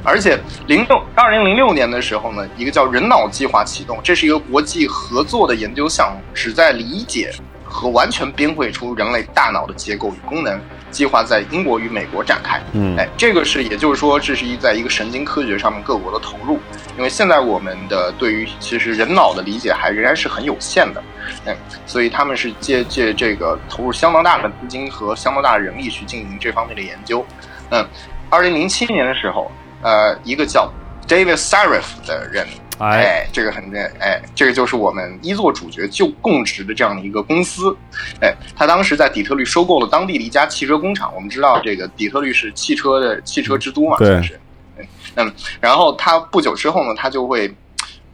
而且零六二零零六年的时候呢，一个叫人脑计划启动，这是一个国际合作的研究项目，旨在理解和完全编绘出人类大脑的结构与功能。计划在英国与美国展开。嗯哎，这个是也就是说，这是一在一个神经科学上面各国的投入，因为现在我们的对于其实人脑的理解还仍然是很有限的，嗯，所以他们是借借这个投入相当大的资金和相当大的人力去进行这方面的研究。嗯，二零零七年的时候，呃，一个叫 David Sarif 的人。哎，哎，这个很哎，这个就是我们一座主角就供职的这样的一个公司，哎，他当时在底特律收购了当地的一家汽车工厂。我们知道这个底特律是汽车的汽车之都嘛，对算是，嗯嗯，然后他不久之后呢，他就会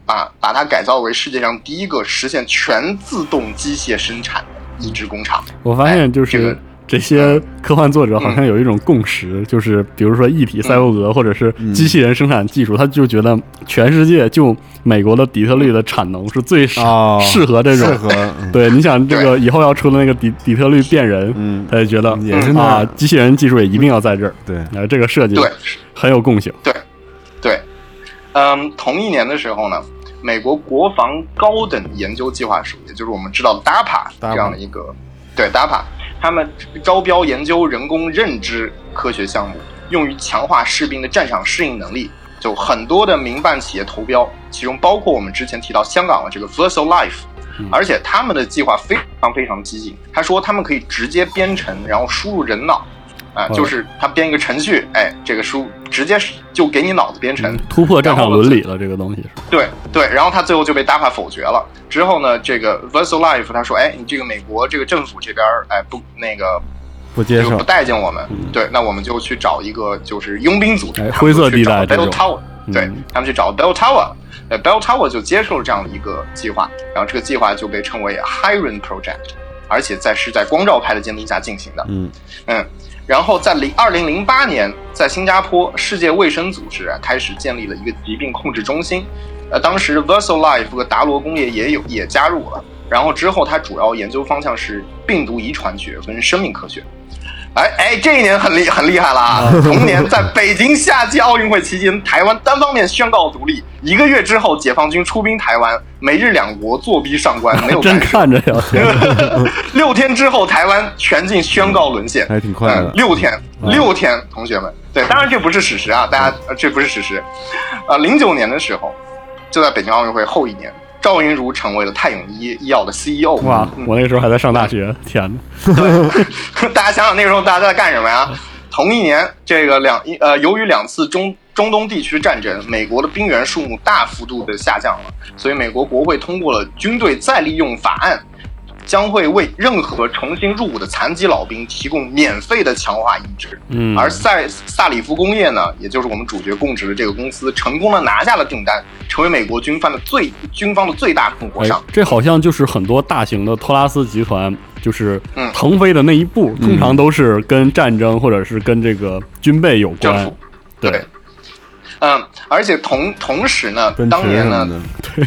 把把它改造为世界上第一个实现全自动机械生产的移植工厂。我发现就哎这个是这些科幻作者好像有一种共识，就是比如说一体赛博格或者是机器人生产技术，他就觉得全世界就美国的底特律的产能是最适哦适合这种。适合嗯。对，你想这个以后要出的那个底底特律变人，嗯。他就觉得也是那啊，机器人技术也一定要在这儿，对，呃，这个设计对。很有共性。对，对，嗯，同一年的时候呢，美国国防高等研究计划署，也就是我们知道的 DARPA 这样的一个，对 DARPA，他们招标研究人工认知科学项目，用于强化士兵的战场适应能力。就很多的民办企业投标，其中包括我们之前提到香港的这个 Versal Life，而且他们的计划非常非常激进。他说他们可以直接编程，然后输入人脑，啊、哦就是他编一个程序，哎，这个书直接就给你脑子编程，突破战场伦理了，这个东西是。对对，然后他最后就被 DARPA 否决了。之后呢，这个 Versal Life 他说，哎，你这个美国这个政府这边儿，哎不那个不接受。不待见我们，对，那我们就去找一个就是佣兵组织，灰色地带 Bell Tower，对嗯他们去找 Bell Tower，呃，Bell Tower 就接受了这样的一个计划，然后这个计划就被称为 Hiron Project，而且在是在光照派的监督下进行的，嗯。嗯，然后在零二零零八年，在新加坡世界卫生组织啊开始建立了一个疾病控制中心，呃，当时 Versal Life 和达罗工业也有也加入了，然后之后它主要研究方向是病毒遗传学跟生命科学。哎哎，这一年很厉很厉害了啊！同年在北京夏季奥运会期间，台湾单方面宣告独立。一个月之后，解放军出兵台湾，美日两国坐逼上关，没有 真。看着呀！六天之后，台湾全境宣告沦陷，还挺快的嗯六天，六天，同学们，对，当然这不是史实啊，大家、呃这不是史实。啊、零九年的时候，就在北京奥运会后一年，赵云如成为了泰永医医药的 CEO。哇，嗯我那个时候还在上大学，天哪！大家想想那个时候大家在干什么呀？同一年，这个两呃，由于两次中中东地区战争，美国的兵员数目大幅度的下降了，所以美国国会通过了军队再利用法案，将会为任何重新入伍的残疾老兵提供免费的强化移植。嗯，而塞萨里夫工业呢，也就是我们主角供职的这个公司，成功的拿下了订单，成为美国军方的最军方的最大供货哎商。，这好像就是很多大型的托拉斯集团，就是嗯腾飞的那一步，通常都是跟战争或者是跟这个军备有关。对对，嗯，而且同同时呢奔，当年呢驰什么，的，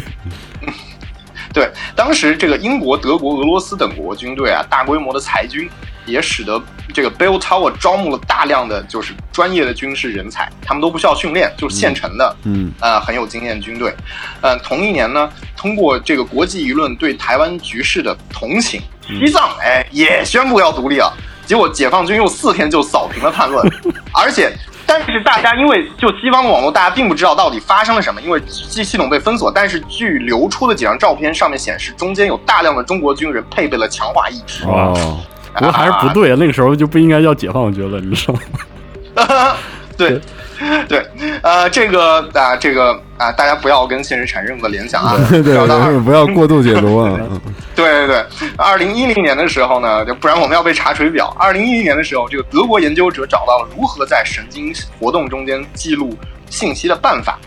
对，当时这个英国、德国、俄罗斯等国军队啊，大规模的裁军，也使得这个 Bell Tower 招募了大量的就是专业的军事人才，他们都不需要训练，就是现成的，嗯呃，很有经验军队。呃，同一年呢，通过这个国际舆论对台湾局势的同情，西藏哎也宣布要独立了。结果解放军用四天就扫平了叛乱，而且但是大家因为就西方的网络，大家并不知道到底发生了什么，因为系系统被封锁。但是据流出的几张照片上面显示，中间有大量的中国军人配备了强化意志。哦，不过还是不对啊，那个时候就不应该叫解放军了，你知道吗？对，对，呃，这个啊，这个啊，大家不要跟现实产生任何联想啊，对对对，不要过度解读啊。对对对，二零一零年的时候呢，就不然我们要被查水表。二零一零年的时候，这个德国研究者找到了如何在神经活动中间记录信息的办法。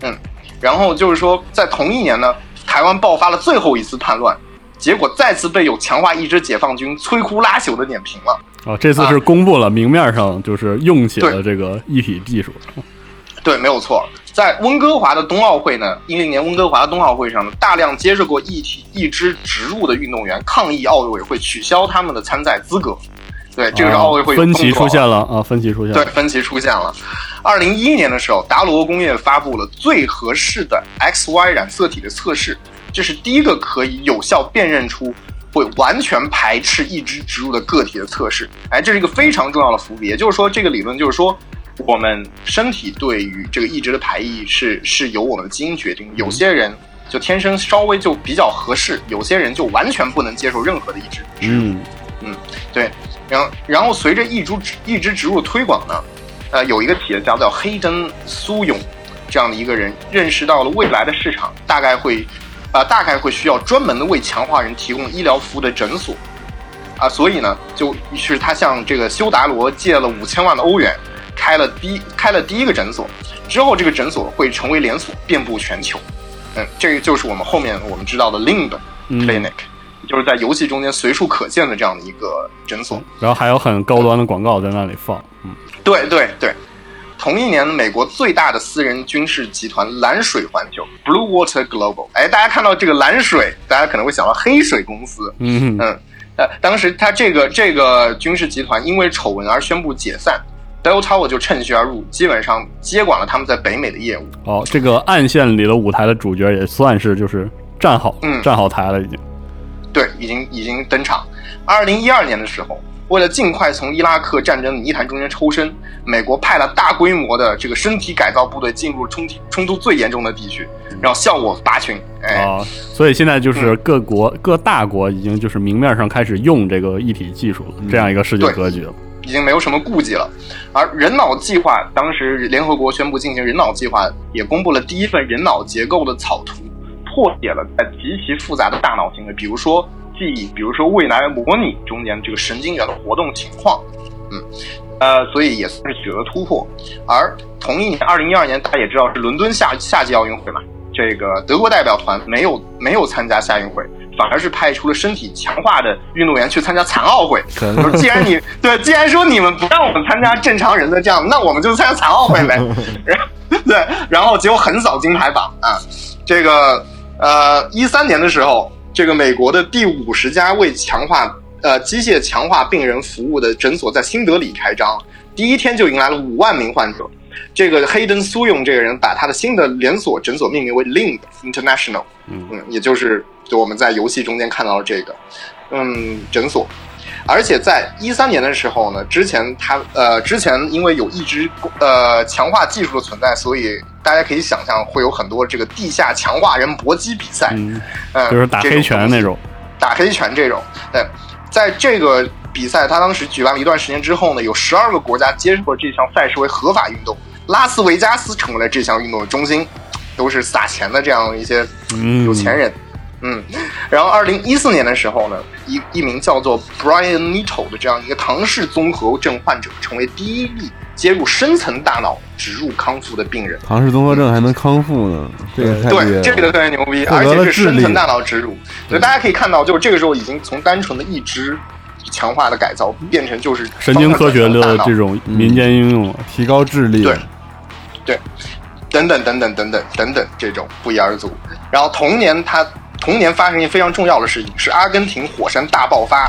嗯，然后就是说，在同一年呢，台湾爆发了最后一次叛乱，结果再次被有强化意志解放军摧枯拉朽的碾平了。哦，这次是公布了明面上就是用起了这个一体技术。对，没有错。在温哥华的冬奥会呢，一零年温哥华的冬奥会上呢，大量接受过一体一支植入的运动员抗议奥委会取消他们的参赛资格。对，这个是奥委会分歧出现了啊，分歧出现了。对，分歧出现了。二零一一年的时候，达罗工业发布了最合适的 XY 染色体的测试，这是第一个可以有效辨认出。会完全排斥一只植入的个体的测试，哎，这是一个非常重要的伏笔。也就是说，这个理论就是说，我们身体对于这个抑制的排异是是由我们的基因决定。有些人就天生稍微就比较合适，有些人就完全不能接受任何的异植植入。嗯，对。然后，然后随着异株异植植入的推广呢，呃，有一个企业家叫黑登苏勇这样的一个人，认识到了未来的市场大概会。啊，大概会需要专门的为强化人提供医疗服务的诊所，啊，所以呢，就于是他向这个修达罗借了五千万的欧元，开了第开了第一个诊所，之后这个诊所会成为连锁，遍布全球。嗯，这个就是我们后面我们知道的 Limb Clinic，就是在游戏中间随处可见的这样的一个诊所。然后还有很高端的广告在那里放。嗯，对对对。同一年，美国最大的私人军事集团蓝水环球 （Blue Water Global），哎，大家看到这个蓝水，大家可能会想到黑水公司。嗯嗯，呃，当时他这个这个军事集团因为丑闻而宣布解散，Bell Tower 就趁虚而入，基本上接管了他们在北美的业务。哦，这个暗线里的舞台的主角也算是就是站好，嗯，站好台了，已经。对，已经已经登场。二零一二年的时候。为了尽快从伊拉克战争泥潭中间抽身，美国派了大规模的这个身体改造部队进入冲突冲突最严重的地区，然后效果拔群。啊，所以现在就是各国各大国已经就是明面上开始用这个一体技术了，这样一个世界格局了，已经没有什么顾忌了。而人脑计划，当时联合国宣布进行人脑计划，也公布了第一份人脑结构的草图，破解了在极其复杂的大脑行为，比如说。记忆，比如说未来模拟中间这个神经元的活动情况，嗯，呃，所以也算是取得了突破。而同一年，二零一二年，大家也知道是伦敦夏夏季奥运会嘛，这个德国代表团没有没有参加夏运会，反而是派出了身体强化的运动员去参加残奥会。既然你 对，既然说你们不让我们参加正常人的这样，那我们就参加残奥会呗。对，然后结果横扫金牌榜啊，这个呃，一三年的时候。这个美国的第五十家为强化呃机械强化病人服务的诊所在新德里开张，第一天就迎来了五万名患者。这个黑登苏勇这个人把他的新的连锁诊所命名为 Limb International，嗯，也就是就我们在游戏中间看到的这个嗯诊所。而且在一三年的时候呢，之前他呃之前因为有一支呃强化技术的存在，所以大家可以想象会有很多这个地下强化人搏击比赛，嗯，就是打黑拳那种，打黑拳这种。对，在这个比赛他当时举办了一段时间之后呢，有十二个国家接受了这项赛事为合法运动，拉斯维加斯成为了这项运动的中心，都是撒钱的这样一些有钱人。嗯，然后二零一四年的时候呢，一一名叫做 Brian Nito 的这样一个唐氏综合症患者，成为第一例接入深层大脑植入康复的病人。唐氏综合症还能康复呢？这个太对，这个特别牛逼，而且是深层大脑植入。所以大家可以看到，就是这个时候已经从单纯的一支强化的改造，变成就是神经科学的这种民间应用，提高智力。对，对，等等等等等等等等这种不一而足。然后同年他。同年发生一件非常重要的事情，是阿根廷火山大爆发，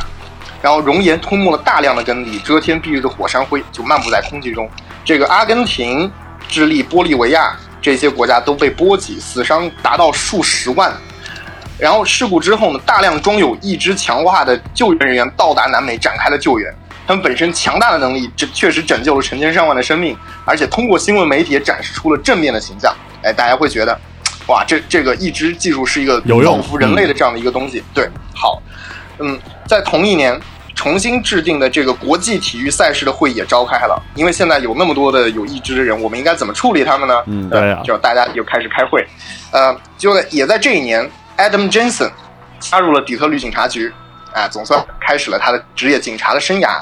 然后熔岩吞没了大量的根地，遮天蔽日的火山灰就漫步在空气中。这个阿根廷、智利、玻利维亚这些国家都被波及，死伤达到数十万。然后事故之后呢，大量装有义肢强化的救援人员到达南美，展开了救援。他们本身强大的能力，这确实拯救了成千上万的生命，而且通过新闻媒体也展示出了正面的形象。哎，大家会觉得，哇，这这个义肢技术是一个有用造福人类的这样的一个东西。对，好，嗯，在同一年。重新制定的这个国际体育赛事的会议也召开了，因为现在有那么多的有义肢的人，我们应该怎么处理他们呢？嗯，对呀、就大家就开始开会，呃，就在也在这一年，Adam Jensen 加入了底特律警察局，啊、总算开始了他的职业警察的生涯。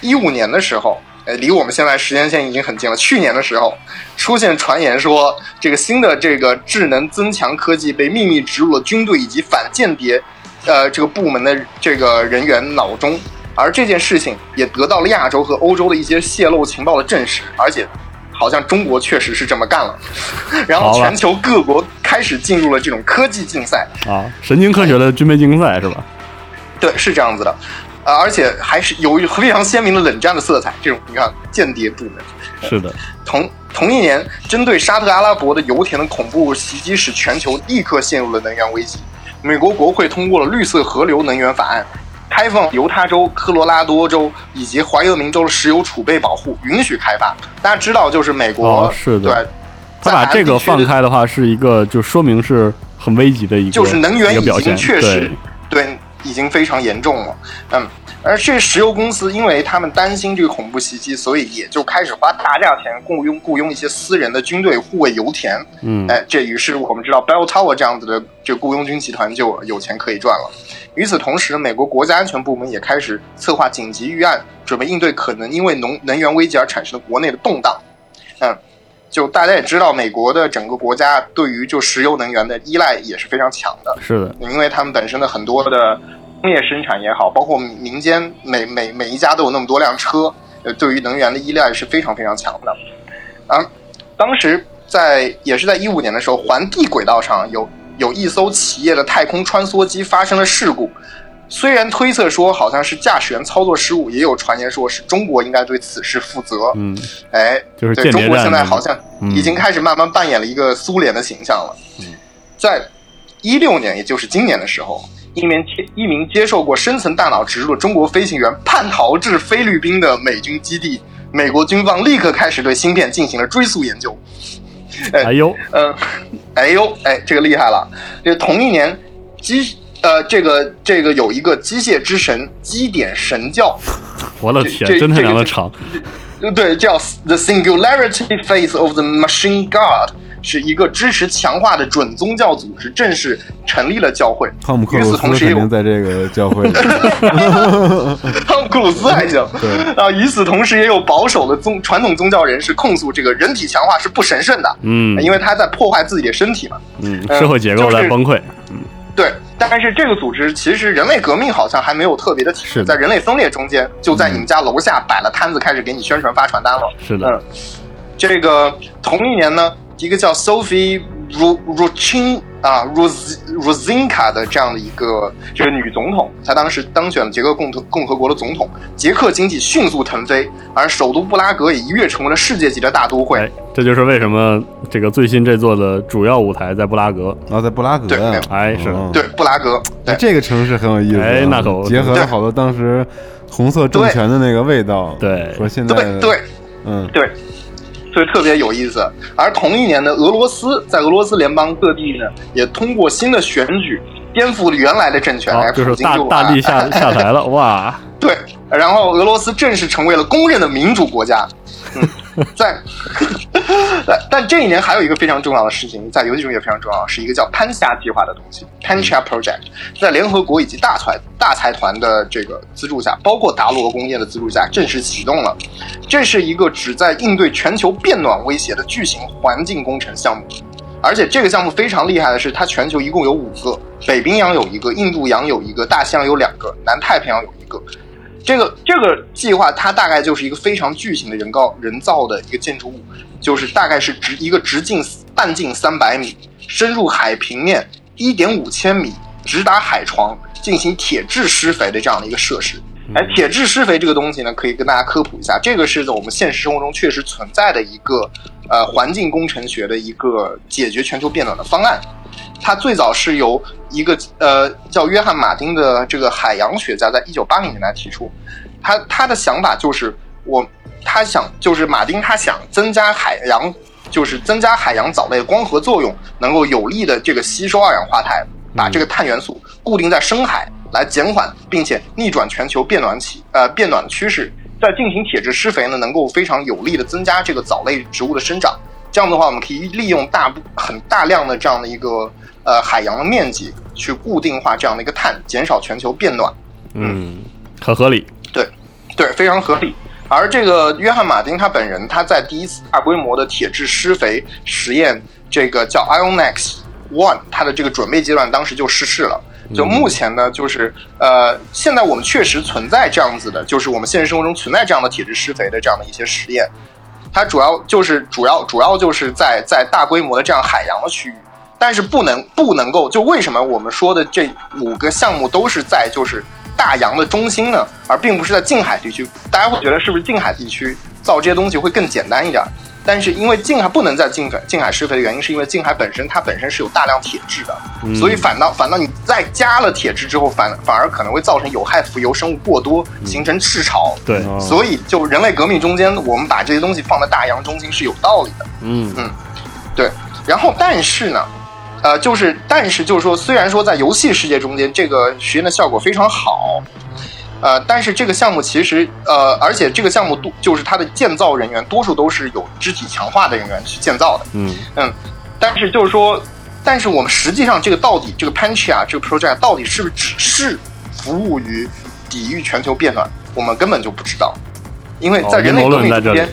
一五年的时候，呃，离我们现在时间线已经很近了。去年的时候，出现传言说，这个新的这个智能增强科技被秘密植入了军队以及反间谍，呃，这个部门的这个人员脑中。而这件事情也得到了亚洲和欧洲的一些泄露情报的证实，而且好像中国确实是这么干了。然后全球各国开始进入了这种科技竞赛啊，神经科学的军备竞赛是吧？对，是这样子的。呃，而且还是有非常鲜明的冷战的色彩。这种你看，间谍部门是的。同同一年，针对沙特阿拉伯的油田的恐怖袭击，使全球立刻陷入了能源危机。美国国会通过了绿色河流能源法案，开放犹他州、科罗拉多州以及怀俄明州的石油储备保护，允许开发。大家知道，就是美国、哦、是的，对，他把这个放开的话，是一个就说明是很危急的一个，就是能源已经确实对。对已经非常严重了，嗯，而这石油公司，因为他们担心这个恐怖袭击，所以也就开始花大价钱雇佣雇佣一些私人的军队护卫油田，嗯，哎，这于是我们知道 Bell Tower 这样子的这雇佣军集团就有钱可以赚了。与此同时，美国国家安全部门也开始策划紧急预案，准备应对可能因为能能源危机而产生的国内的动荡，嗯。就大家也知道，美国的整个国家对于就石油能源的依赖也是非常强的。是的，因为他们本身的很多的工业生产也好，包括民间每每每一家都有那么多辆车，呃，对于能源的依赖是非常非常强的。啊，当时在也是在一五年的时候，环地轨道上有有一艘企业的太空穿梭机发生了事故。虽然推测说好像是驾驶员操作失误，也有传言说是中国应该对此事负责。嗯，哎，就是对中国现在好像已经开始慢慢扮演了一个苏联的形象了。嗯，在一六年，也就是今年的时候，一名接一名接受过深层大脑植入的中国飞行员叛逃至菲律宾的美军基地，美国军方立刻开始对芯片进行了追溯研究。哎呦，呃，哎呦，哎，这个厉害了！这同一年，机呃，这个这个有一个机械之神基点神教，我的天，真他娘的长！对，叫 The Singularity Face of the Machine God，是一个支持强化的准宗教组织，正式成立了教会。汤姆克鲁斯肯定在这个教会里。汤姆克鲁斯还行。对啊，与此同时，也有保守的宗传统宗教人士控诉这个人体强化是不神圣的。嗯，因为他在破坏自己的身体嘛。嗯，社会结构在崩溃。嗯。对，但是这个组织其实人类革命好像还没有特别的体是在人类分裂中间，就在你们家楼下摆了摊子，开始给你宣传发传单了。是的，嗯，这个同一年呢，一个叫 Sophie Ru Ruchin 啊 Ruz Ruzinka 的这样的一个这个女总统，她当时当选了捷克共同共和国的总统，捷克经济迅速腾飞，而首都布拉格也一跃成为了世界级的大都会。哎，这就是为什么这个最新这座的主要舞台在布拉格。然后在布拉格对哎，是。对，布拉格，对，这个城市很有意思啊，哎那可结合了好多当时红色政权的那个味道，对。和现在对对。嗯。对，所以特别有意思。而同一年呢，俄罗斯在俄罗斯联邦各地呢，也通过新的选举颠覆了原来的政权，就是大大力下啊 下台了，哇！对，然后俄罗斯正式成为了公认的民主国家。嗯，在，但 但这一年还有一个非常重要的事情，在游戏中也非常重要，是一个叫潘夏计划的东西 （Pancha Project）。在联合国以及大财大财团的这个资助下，包括达罗工业的资助下，正式启动了。这是一个旨在应对全球变暖威胁的巨型环境工程项目。而且这个项目非常厉害的是，它全球一共有五个，北冰洋有一个，印度洋有一个，大西洋有两个，南太平洋有一个。这个这个计划，它大概就是一个非常巨型的人高人造的一个建筑物，就是大概是直一个直径半径三百米，深入海平面一点五千米，直达海床，进行铁质施肥的这样的一个设施。哎，铁质施肥这个东西呢，可以跟大家科普一下，这个是在我们现实生活中确实存在的一个呃环境工程学的一个解决全球变暖的方案。它最早是由一个呃叫约翰马丁的这个海洋学家在一九八零年代提出，他他的想法就是我他想就是马丁他想增加海洋就是增加海洋藻类的光合作用，能够有力的这个吸收二氧化碳，把这个碳元素固定在深海，来减缓并且逆转全球变暖起呃变暖的趋势。在进行铁质施肥呢，能够非常有力的增加这个藻类植物的生长。这样的话，我们可以利用大部很大量的这样的一个呃海洋的面积去固定化这样的一个碳，减少全球变暖。嗯，很合理。对，对，非常合理。而这个约翰马丁他本人，他在第一次大规模的铁质施肥实验，这个叫 Ionex One，它的这个准备阶段，当时就失事了。就目前呢，就是呃，现在我们确实存在这样子的，就是我们现实生活中存在这样的铁质施肥的这样的一些实验，它主要就是主要主要就是在在大规模的这样海洋的区域，但是不能不能够就为什么我们说的这五个项目都是在就是大洋的中心呢，而并不是在近海地区？大家会觉得是不是近海地区造这些东西会更简单一点？但是因为近海不能在近海近海施肥的原因，是因为近海本身它本身是有大量铁质的，所以反倒反倒你再加了铁质之后，反反而可能会造成有害浮游生物过多，形成赤潮。对，所以就人类革命中间，我们把这些东西放在大洋中心是有道理的。嗯嗯，对。然后但是呢，呃，就是但是就是说，虽然说在游戏世界中间，这个实验的效果非常好。呃，但是这个项目其实，呃，而且这个项目多就是它的建造人员多数都是有肢体强化的人员去建造的，嗯。嗯，但是就是说，但是我们实际上这个到底这个 Panchia 这个 project 到底是不是只是服务于抵御全球变暖，我们根本就不知道，因为在人类革命中间，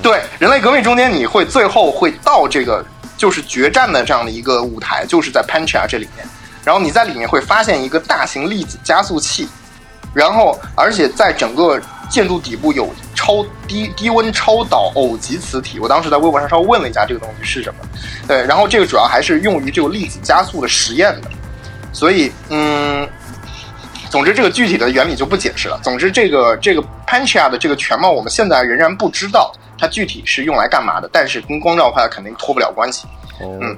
对人类革命中间，你会最后会到这个就是决战的这样的一个舞台，就是在 Pancha 这里面，然后你在里面会发现一个大型粒子加速器。然后，而且在整个建筑底部有超低低温超导偶极磁体，我当时在微博上稍微问了一下这个东西是什么。对，然后这个主要还是用于这个粒子加速的实验的。所以，嗯，总之这个具体的原理就不解释了。总之，这个这个 Pancha 的这个全貌，我们现在仍然不知道它具体是用来干嘛的，但是跟光照派肯定脱不了关系。哦，嗯，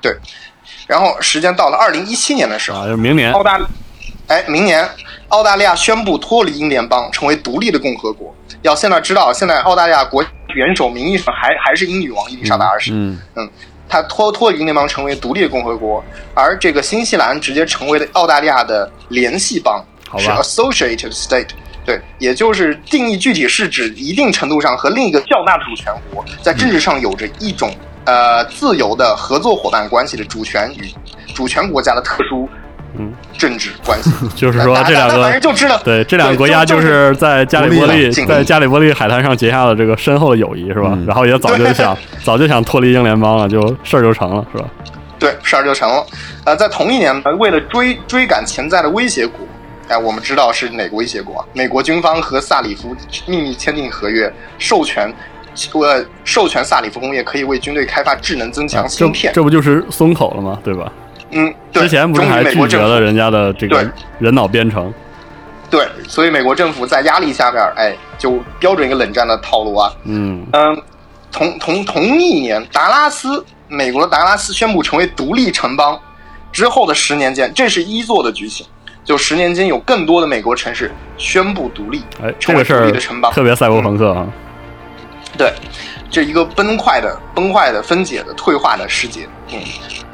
对。然后时间到了二零一七年的时候，啊，就是明年，澳大，哎，明年。澳大利亚宣布脱离英联邦，成为独立的共和国。要现在知道，现在澳大利亚国元首名义上还还是英女王伊丽莎白二世。嗯嗯，他脱脱离英联邦，成为独立的共和国。而这个新西兰直接成为了澳大利亚的联系邦，是 Associated State。对，也就是定义具体是指一定程度上和另一个较大的主权国在政治上有着一种呃自由的合作伙伴关系的主权与主权国家的特殊。嗯，政治关系 就是说这两个，就知道对这两个国家就是在加里波利在加里波利海滩上结下了这个深厚的友谊，是吧？然后也早就想 早就想脱离英联邦了，就事儿就成了，是吧？对，事儿就成了。呃，在同一年，为了追追赶潜在的威胁国，哎，我们知道是哪个威胁国？美国军方和萨里夫秘密签订合约，授权呃授权萨里夫工业可以为军队开发智能增强芯片，这不就是松口了吗？对吧？嗯，之前不是还拒绝了人家的这个人脑编程？对，所以美国政府在压力下边，哎，就标准一个冷战的套路啊。嗯嗯，同同同一年，达拉斯，美国的达拉斯宣布成为独立城邦之后的十年间，这是一座的剧情。就十年间，有更多的美国城市宣布独立，哎，成为独立的城邦，特别赛博朋克啊。对，这一个崩坏的、崩坏的、分解的、退化的世界。嗯。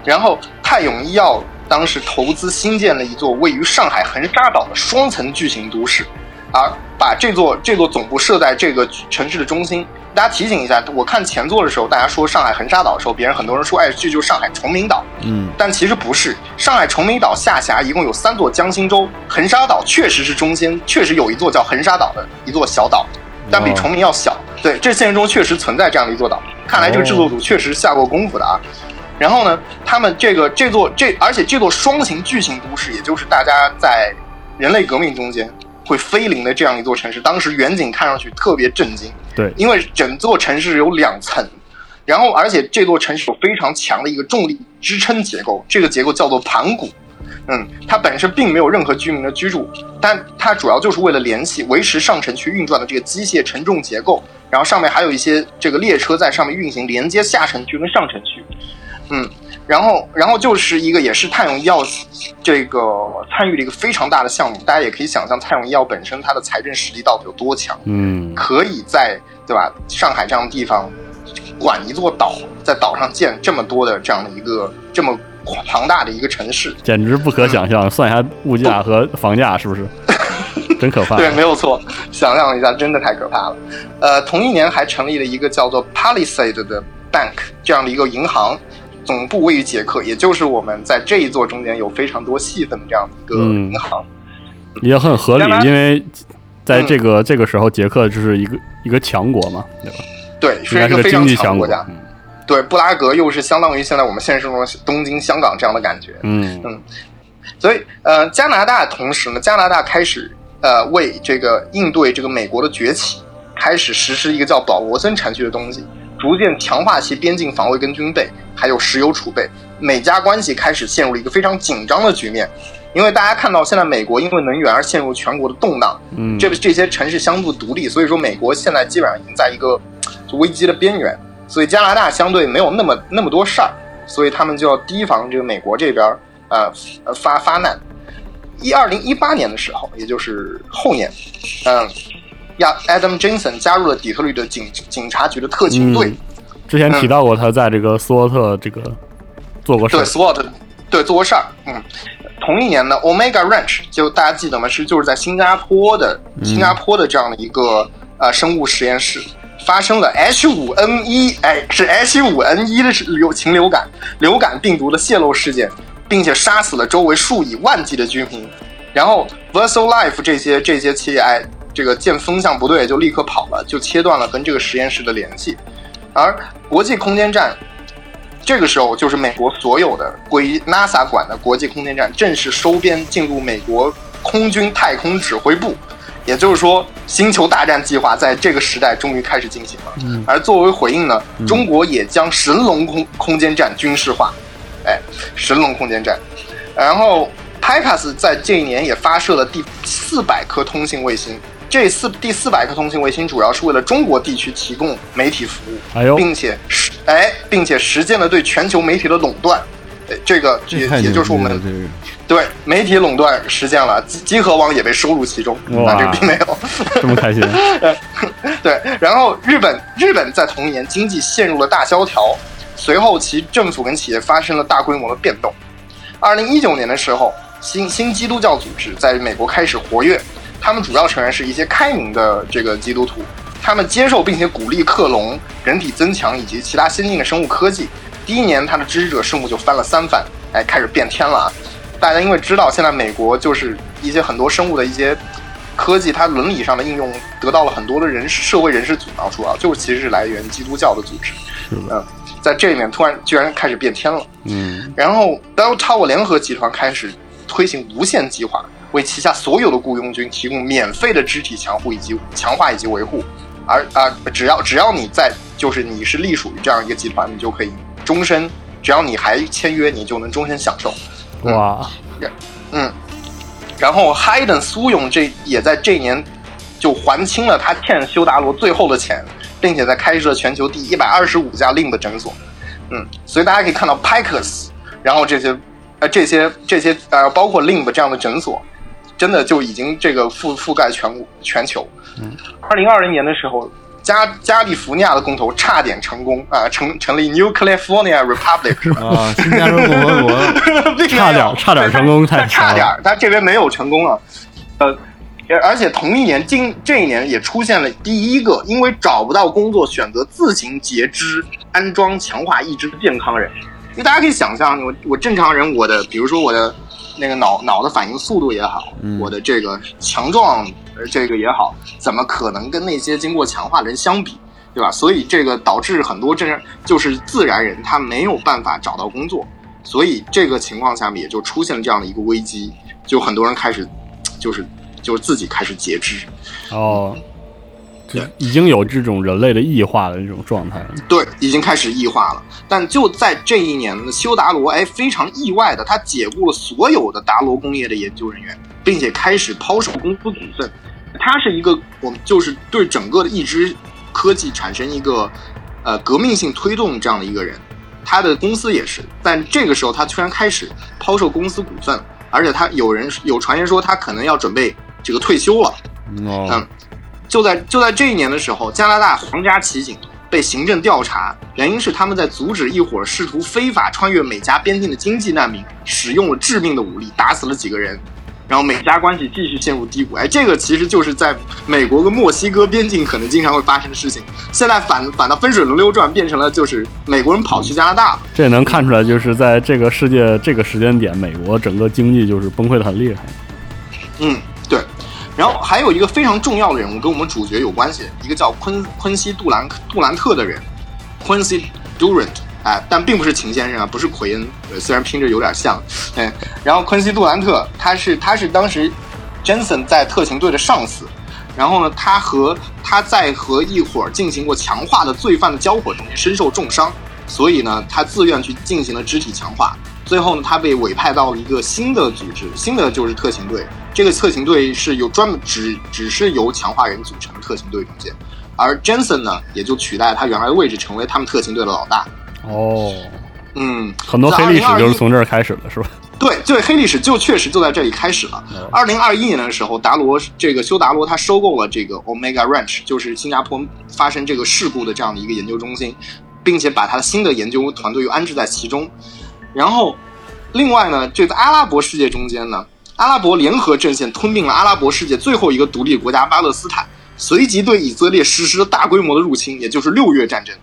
然后，泰永医药当时投资新建了一座位于上海横沙岛的双层巨型都市，而把这座这座总部设在这个城市的中心。大家提醒一下，我看前作的时候，大家说上海横沙岛的时候，别人很多人说，哎，这就是上海崇明岛。嗯，但其实不是，上海崇明岛下辖一共有三座江心洲，横沙岛确实是中心，确实有一座叫横沙岛的一座小岛，但比崇明要小。对，这现实中确实存在这样的一座岛，看来这个制作组确实下过功夫的啊。然后呢，他们这个这座这，而且这座双型巨型都市，也就是大家在人类革命中间会飞临的这样一座城市，当时远景看上去特别震惊。对，因为整座城市有两层，然后而且这座城市有非常强的一个重力支撑结构，这个结构叫做盘古。嗯，它本身并没有任何居民的居住，但它主要就是为了联系、维持上城区运转的这个机械承重结构，然后上面还有一些这个列车在上面运行，连接下城区跟上城区。嗯，然后然后就是一个也是泰永医药这个参与了一个非常大的项目，大家也可以想象泰永医药本身它的财政实力到底有多强，嗯，可以在对吧上海这样的地方管一座岛，在岛上建这么多的这样的一个这么庞大的一个城市，简直不可想象。算一下物价和房价，是不是？真可怕。对，没有错。想象一下，真的太可怕了。呃，同一年还成立了一个叫做 Palisade 的 Bank 这样的一个银行，总部位于捷克，也就是我们在这一座中间有非常多戏份的这样的一个银行。也很合理，因为在这个、这个时候，捷克就是一个一个强国嘛，对吧？对，是一个非常强国家。对，布拉格又是相当于现在我们现实中东京、香港这样的感觉。嗯嗯，所以呃，加拿大同时呢，加拿大开始呃为这个应对这个美国的崛起，开始实施一个叫保罗森产区的东西，逐渐强化其边境防卫跟军备，还有石油储备。美加关系开始陷入了一个非常紧张的局面，因为大家看到现在美国因为能源而陷入全国的动荡，嗯，这这些城市相互独立，所以说美国现在基本上已经在一个危机的边缘。所以加拿大相对没有那么那么多事儿，所以他们就要提防这个美国这边呃呃发发难。一二零一八年的时候，也就是后年，嗯，亚 Adam Jensen 加入了底特律的警警察局的特勤队。之前提到过他在这个斯沃特这个做过事儿对 SWOT 对做过事儿。嗯，同一年呢，Omega Ranch 就大家记得吗？是就是在新加坡的新加坡的这样的一个呃生物实验室。发生了 H5N1，哎，是 H5N1 的流禽流感流感病毒的泄露事件，并且杀死了周围数以万计的居民。然后 Versal Life 这些这些企业，哎，这个见风向不对就立刻跑了，就切断了跟这个实验室的联系。而国际空间站这个时候，就是美国所有的归 NASA 管的国际空间站正式收编进入美国空军太空指挥部。也就是说，星球大战计划在这个时代终于开始进行了。嗯，而作为回应呢，中国也将神龙空空间站军事化。哎，神龙空间站。然后 p i c a s 在这一年也发射了第四百颗通信卫星。这四第四百颗通信卫星主要是为了中国地区提供媒体服务，哎呦，并且实哎，并且实现了对全球媒体的垄断。这个也也就是我们对媒体垄断实现了，集合网也被收入其中。啊，这个并没有这么开心。对，然后日本日本在同一年经济陷入了大萧条，随后其政府跟企业发生了大规模的变动。二零一九年的时候，新新基督教组织在美国开始活跃，他们主要成员是一些开明的这个基督徒，他们接受并且鼓励克隆、人体增强以及其他先进的生物科技。第一年，他的支持者数目就翻了三番，哎，开始变天了啊！大家因为知道现在美国就是一些很多生物的一些科技，它伦理上的应用得到了很多的人社会人士阻挠，主要就是其实是来源基督教的组织。嗯，在这里面突然居然开始变天了。嗯，然后 Bell Tower 联合集团开始推行无限计划，为旗下所有的雇佣军提供免费的肢体强护以及强化以及维护。而啊，只要只要你在，就是你是隶属于这样一个集团，你就可以。终身，只要你还签约，你就能终身享受。哇，嗯，然后 Hayden 苏勇这也在这一年就还清了他欠修达罗最后的钱，并且在开设全球第一百二十五家 Limb 诊所。嗯，所以大家可以看到 Pikers，然后这些呃这些这些呃包括 Limb 这样的诊所，真的就已经这个覆覆盖全全球。嗯，二零二零年的时候。加加利福尼亚的公投差点成功啊，成成立 New California Republic 是吧？啊，新加州共和国，差点差点成功，太差点，他这边没有成功啊。呃，而且同一年，今这一年也出现了第一个因为找不到工作选择自行截肢安装强化义肢的健康人。因为大家可以想象，我我正常人，我的比如说我的那个脑脑的反应速度也好，我的这个强壮。这个也好，怎么可能跟那些经过强化的人相比，对吧？所以这个导致很多真就是自然人他没有办法找到工作，所以这个情况下面也就出现了这样的一个危机，就很多人开始就是就是自己开始截肢。哦，就已经有这种人类的异化的这种状态了。对，已经开始异化了。但就在这一年呢，修达罗哎非常意外的，他解雇了所有的达罗工业的研究人员，并且开始抛售公司股份。他是一个，我们就是对整个的一支科技产生一个呃革命性推动这样的一个人。他的公司也是，但这个时候他突然开始抛售公司股份，而且他有人有传言说他可能要准备这个退休了。哦，嗯，就在就在这一年的时候，加拿大皇家骑警被行政调查，原因是他们在阻止一伙试图非法穿越美加边境的经济难民，使用了致命的武力打死了几个人，然后美加关系继续陷入低谷。哎，这个其实就是在美国跟墨西哥边境可能经常会发生的事情。现在反反倒分水轮流转，变成了就是美国人跑去加拿大了。这也能看出来，就是在这个世界这个时间点，美国整个经济就是崩溃的很厉害。嗯，对。然后还有一个非常重要的人物跟我们主角有关系，一个叫昆昆西杜兰杜兰特的人，Quincy Durant，哎，但并不是秦先生啊，不是奎恩，虽然拼着有点像，哎，然后昆西杜兰特他是他是当时 Jensen 在特勤队的上司，然后呢，他和他在和一伙儿进行过强化的罪犯的交火中间身受重伤，所以呢，他自愿去进行了肢体强化。最后呢，他被委派到了一个新的组织，新的就是特勤队。这个特勤队是由专门只只是由强化人组成的特勤队中间，而 Jensen 呢，也就取代他原来的位置，成为他们特勤队的老大。哦，嗯，很多黑历史就是从这儿开始的，是吧？对，对，黑历史就确实就在这里开始了。二零二一年的时候，达罗这个修达罗他收购了这个 Omega Ranch，就是新加坡发生这个事故的这样的一个研究中心，并且把他的新的研究团队又安置在其中。然后，另外呢，这个阿拉伯世界中间呢，阿拉伯联合阵线吞并了阿拉伯世界最后一个独立国家巴勒斯坦，随即对以色列实施了大规模的入侵，也就是六月战争。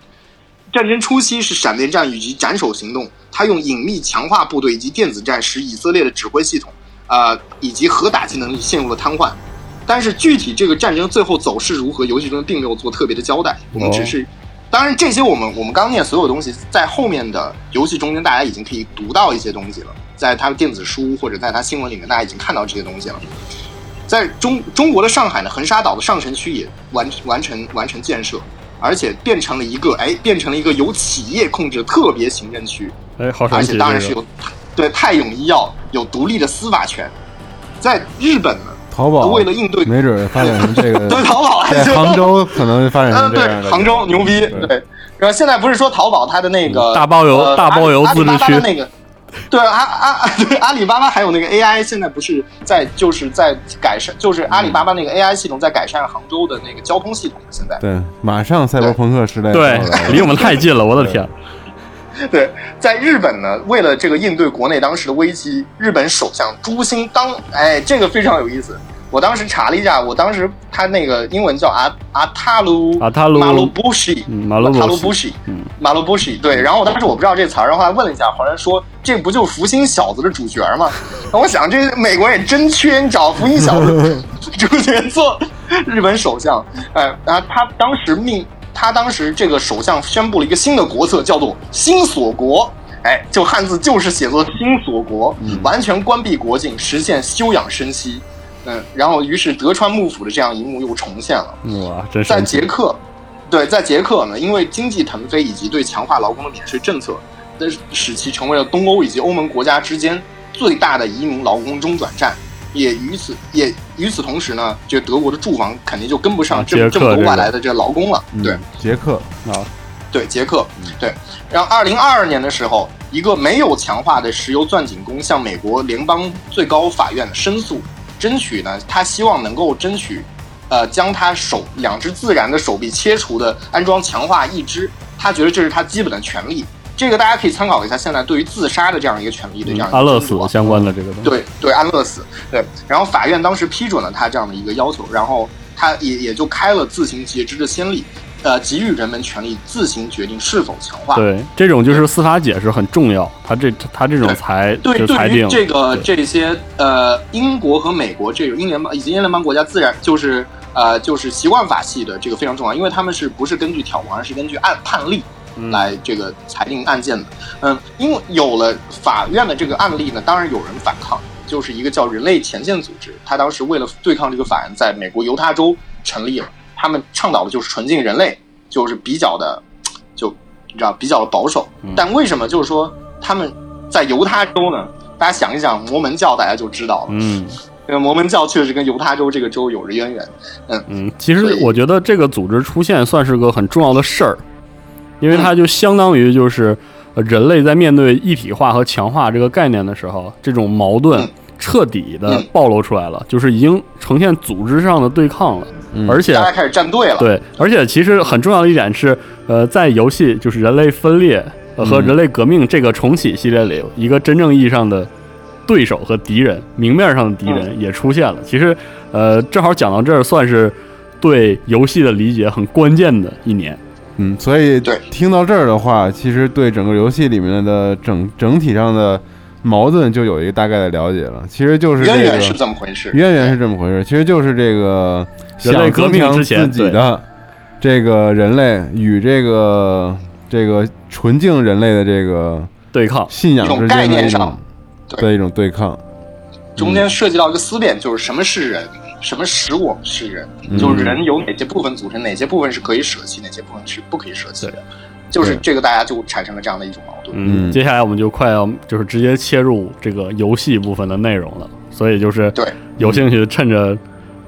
战争初期是闪电战以及斩首行动，他用隐秘强化部队以及电子战使以色列的指挥系统，呃，以及核打击能力陷入了瘫痪。但是具体这个战争最后走势如何，游戏中并没有做特别的交代，我们只是。当然，这些我们我们刚念所有东西，在后面的游戏中间，大家已经可以读到一些东西了。在他的电子书或者在他新闻里面，大家已经看到这些东西了。在中中国的上海呢，横沙岛的上城区也完完成完成建设，而且变成了一个哎，变成了一个由企业控制的特别行政区。哎，好而且当然是有对泰永医药有独立的司法权。在日本呢。淘宝为了应对，没准 发展成这个。对，淘宝在杭州可能发展成这样对，杭州牛逼。对，然后现在不是说淘宝它的那个大包邮、大包邮自治区那个，对阿阿 对阿里巴巴还有那个 AI，现在不是在就是在改善，就是阿里巴巴那个 AI 系统在改善杭州的那个交通系统。现在对，马上赛博朋克时代对，离我们太近了，我的天。对，在日本呢，为了这个应对国内当时的危机，日本首相朱兴当，哎，这个非常有意思。我当时查了一下，我当时他那个英文叫阿阿塔鲁阿塔鲁马鲁布西马鲁塔鲁布西马鲁布西对。然后我当时我不知道这词儿，然后还问了一下，好像说这不就是福星小子的主角吗？我想这美国也真缺你找福星小子 主角做日本首相。哎，然后他当时命。他当时这个首相宣布了一个新的国策，叫做“新锁国”。哎，就汉字就是写作“新锁国”，完全关闭国境，实现休养生息。嗯，然后于是德川幕府的这样一幕又重现了。哇，真是在捷克，对，在捷克呢，因为经济腾飞以及对强化劳工的免税政策，那使其成为了东欧以及欧盟国家之间最大的移民劳工中转站。也与此也与此同时呢，这德国的住房肯定就跟不上这么这么多外来的这劳工了。对，捷克啊，对捷克，对。然后二零二二年的时候，一个没有强化的石油钻井工向美国联邦最高法院申诉，争取呢，他希望能够争取，呃，将他手两只自然的手臂切除的安装强化义肢，他觉得这是他基本的权利。这个大家可以参考一下，现在对于自杀的这样一个权利的这样安乐死相关的这个东西，对对安乐死对，然后法院当时批准了他这样的一个要求，然后他也也就开了自行截肢的先例，呃，给予人们权利自行决定是否强化。对，这种就是司法解释很重要，他这他这种裁对裁定这个这些呃英国和美国这个英联邦以及英联邦国家自然就是呃就是习惯法系的这个非常重要，因为他们是不是根据条文，而是根据案判例。来这个裁定案件的，嗯，因为有了法院的这个案例呢，当然有人反抗，就是一个叫人类前线组织，他当时为了对抗这个法案，在美国犹他州成立了，他们倡导的就是纯净人类，就是比较的，就你知道比较的保守，但为什么就是说他们在犹他州呢？大家想一想，摩门教大家就知道了，嗯，因为摩门教确实跟犹他州这个州有着渊源，嗯。嗯，其实我觉得这个组织出现算是个很重要的事儿。因为它就相当于就是，呃人类在面对一体化和强化这个概念的时候，这种矛盾嗯彻底的暴露出来了，就是已经呈现组织上的对抗了，嗯而且大家开始站队了。对，而且其实很重要的一点是，呃，在游戏就是人类分裂呃和嗯人类革命这个重启系列里，一个真正意义上的对手和敌人，明面上的敌人也出现了。其实，呃，正好讲到这儿，算是对游戏的理解很关键的一年。嗯，所以对。听到这儿的话，其实对整个游戏里面的整整体上的矛盾就有一个大概的了解了。其实就是这个渊源是这么回事。渊源是这么回事，其实就是这个想人类革命之前自己的这个人类与这个这个纯净人类的这个对抗信仰一种之间的一概念上。种的一种对抗。中间涉及到一个思辨，就是什么是人，什么使我们是人，嗯。就是人由哪些部分组成，哪些部分是可以舍弃，哪些部分是不可以舍弃的。就是这个，大家就产生了这样的一种矛盾。嗯，嗯。接下来我们就快要就是直接切入这个游戏部分的内容了，所以就是对。有兴趣趁着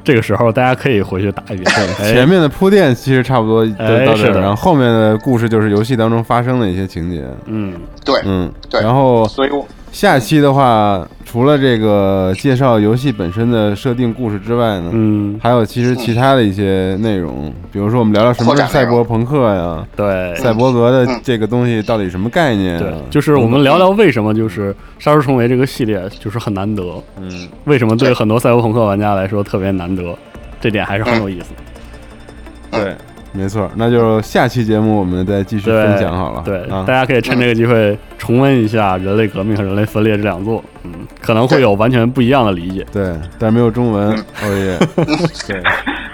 这个时候，大家可以回去打一遍。哎。前面的铺垫其实差不多都到这然后后面的故事就是游戏当中发生的一些情节。嗯，对嗯，对。然后所以我下期的话，除了这个介绍游戏本身的设定故事之外呢，嗯，还有其实其他的一些内容，比如说我们聊聊什么是赛博朋克呀，对，赛博格的嗯这个东西到底什么概念对啊？，就是我们聊聊为什么就是《杀出重围》这个系列就是很难得，嗯，为什么对很多赛博朋克玩家来说特别难得，这点还是很有意思。对，没错，那就下期节目我们再继续，分享好了。对，啊大，家可以趁这个机会重温一下《人类革命》和《人类分裂》这两作，嗯，可能会有完全不一样的理解。对，但是没有中文，哦耶，对，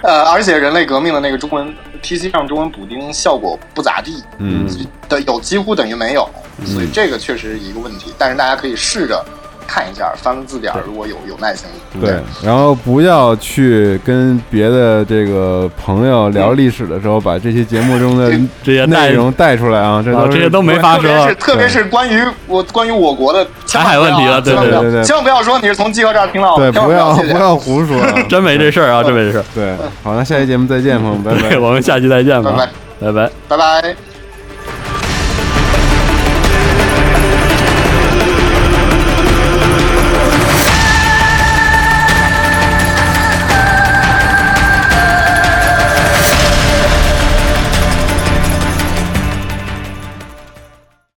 呃，而且人类革命的那个中文 PC 上中文补丁效果不咋地，嗯，的有几乎等于没有，所以这个确实是一个问题。但是大家可以试着看一下，翻个字典，如果有有耐心。对，然后不要去跟别的这个朋友聊历史的时候，把这些节目中的 这些内容带出来啊，这都是啊这些都没发生。特别是特别是关于我关于我国的台海 问题了对对对对。千万不要说你是从集合这儿听到，的，对不要不要胡说啊，真没这事儿啊，真没这事儿。对，好，那下期节目再见，朋友们，拜拜，。我们下期再见吧，拜拜。拜拜。拜拜。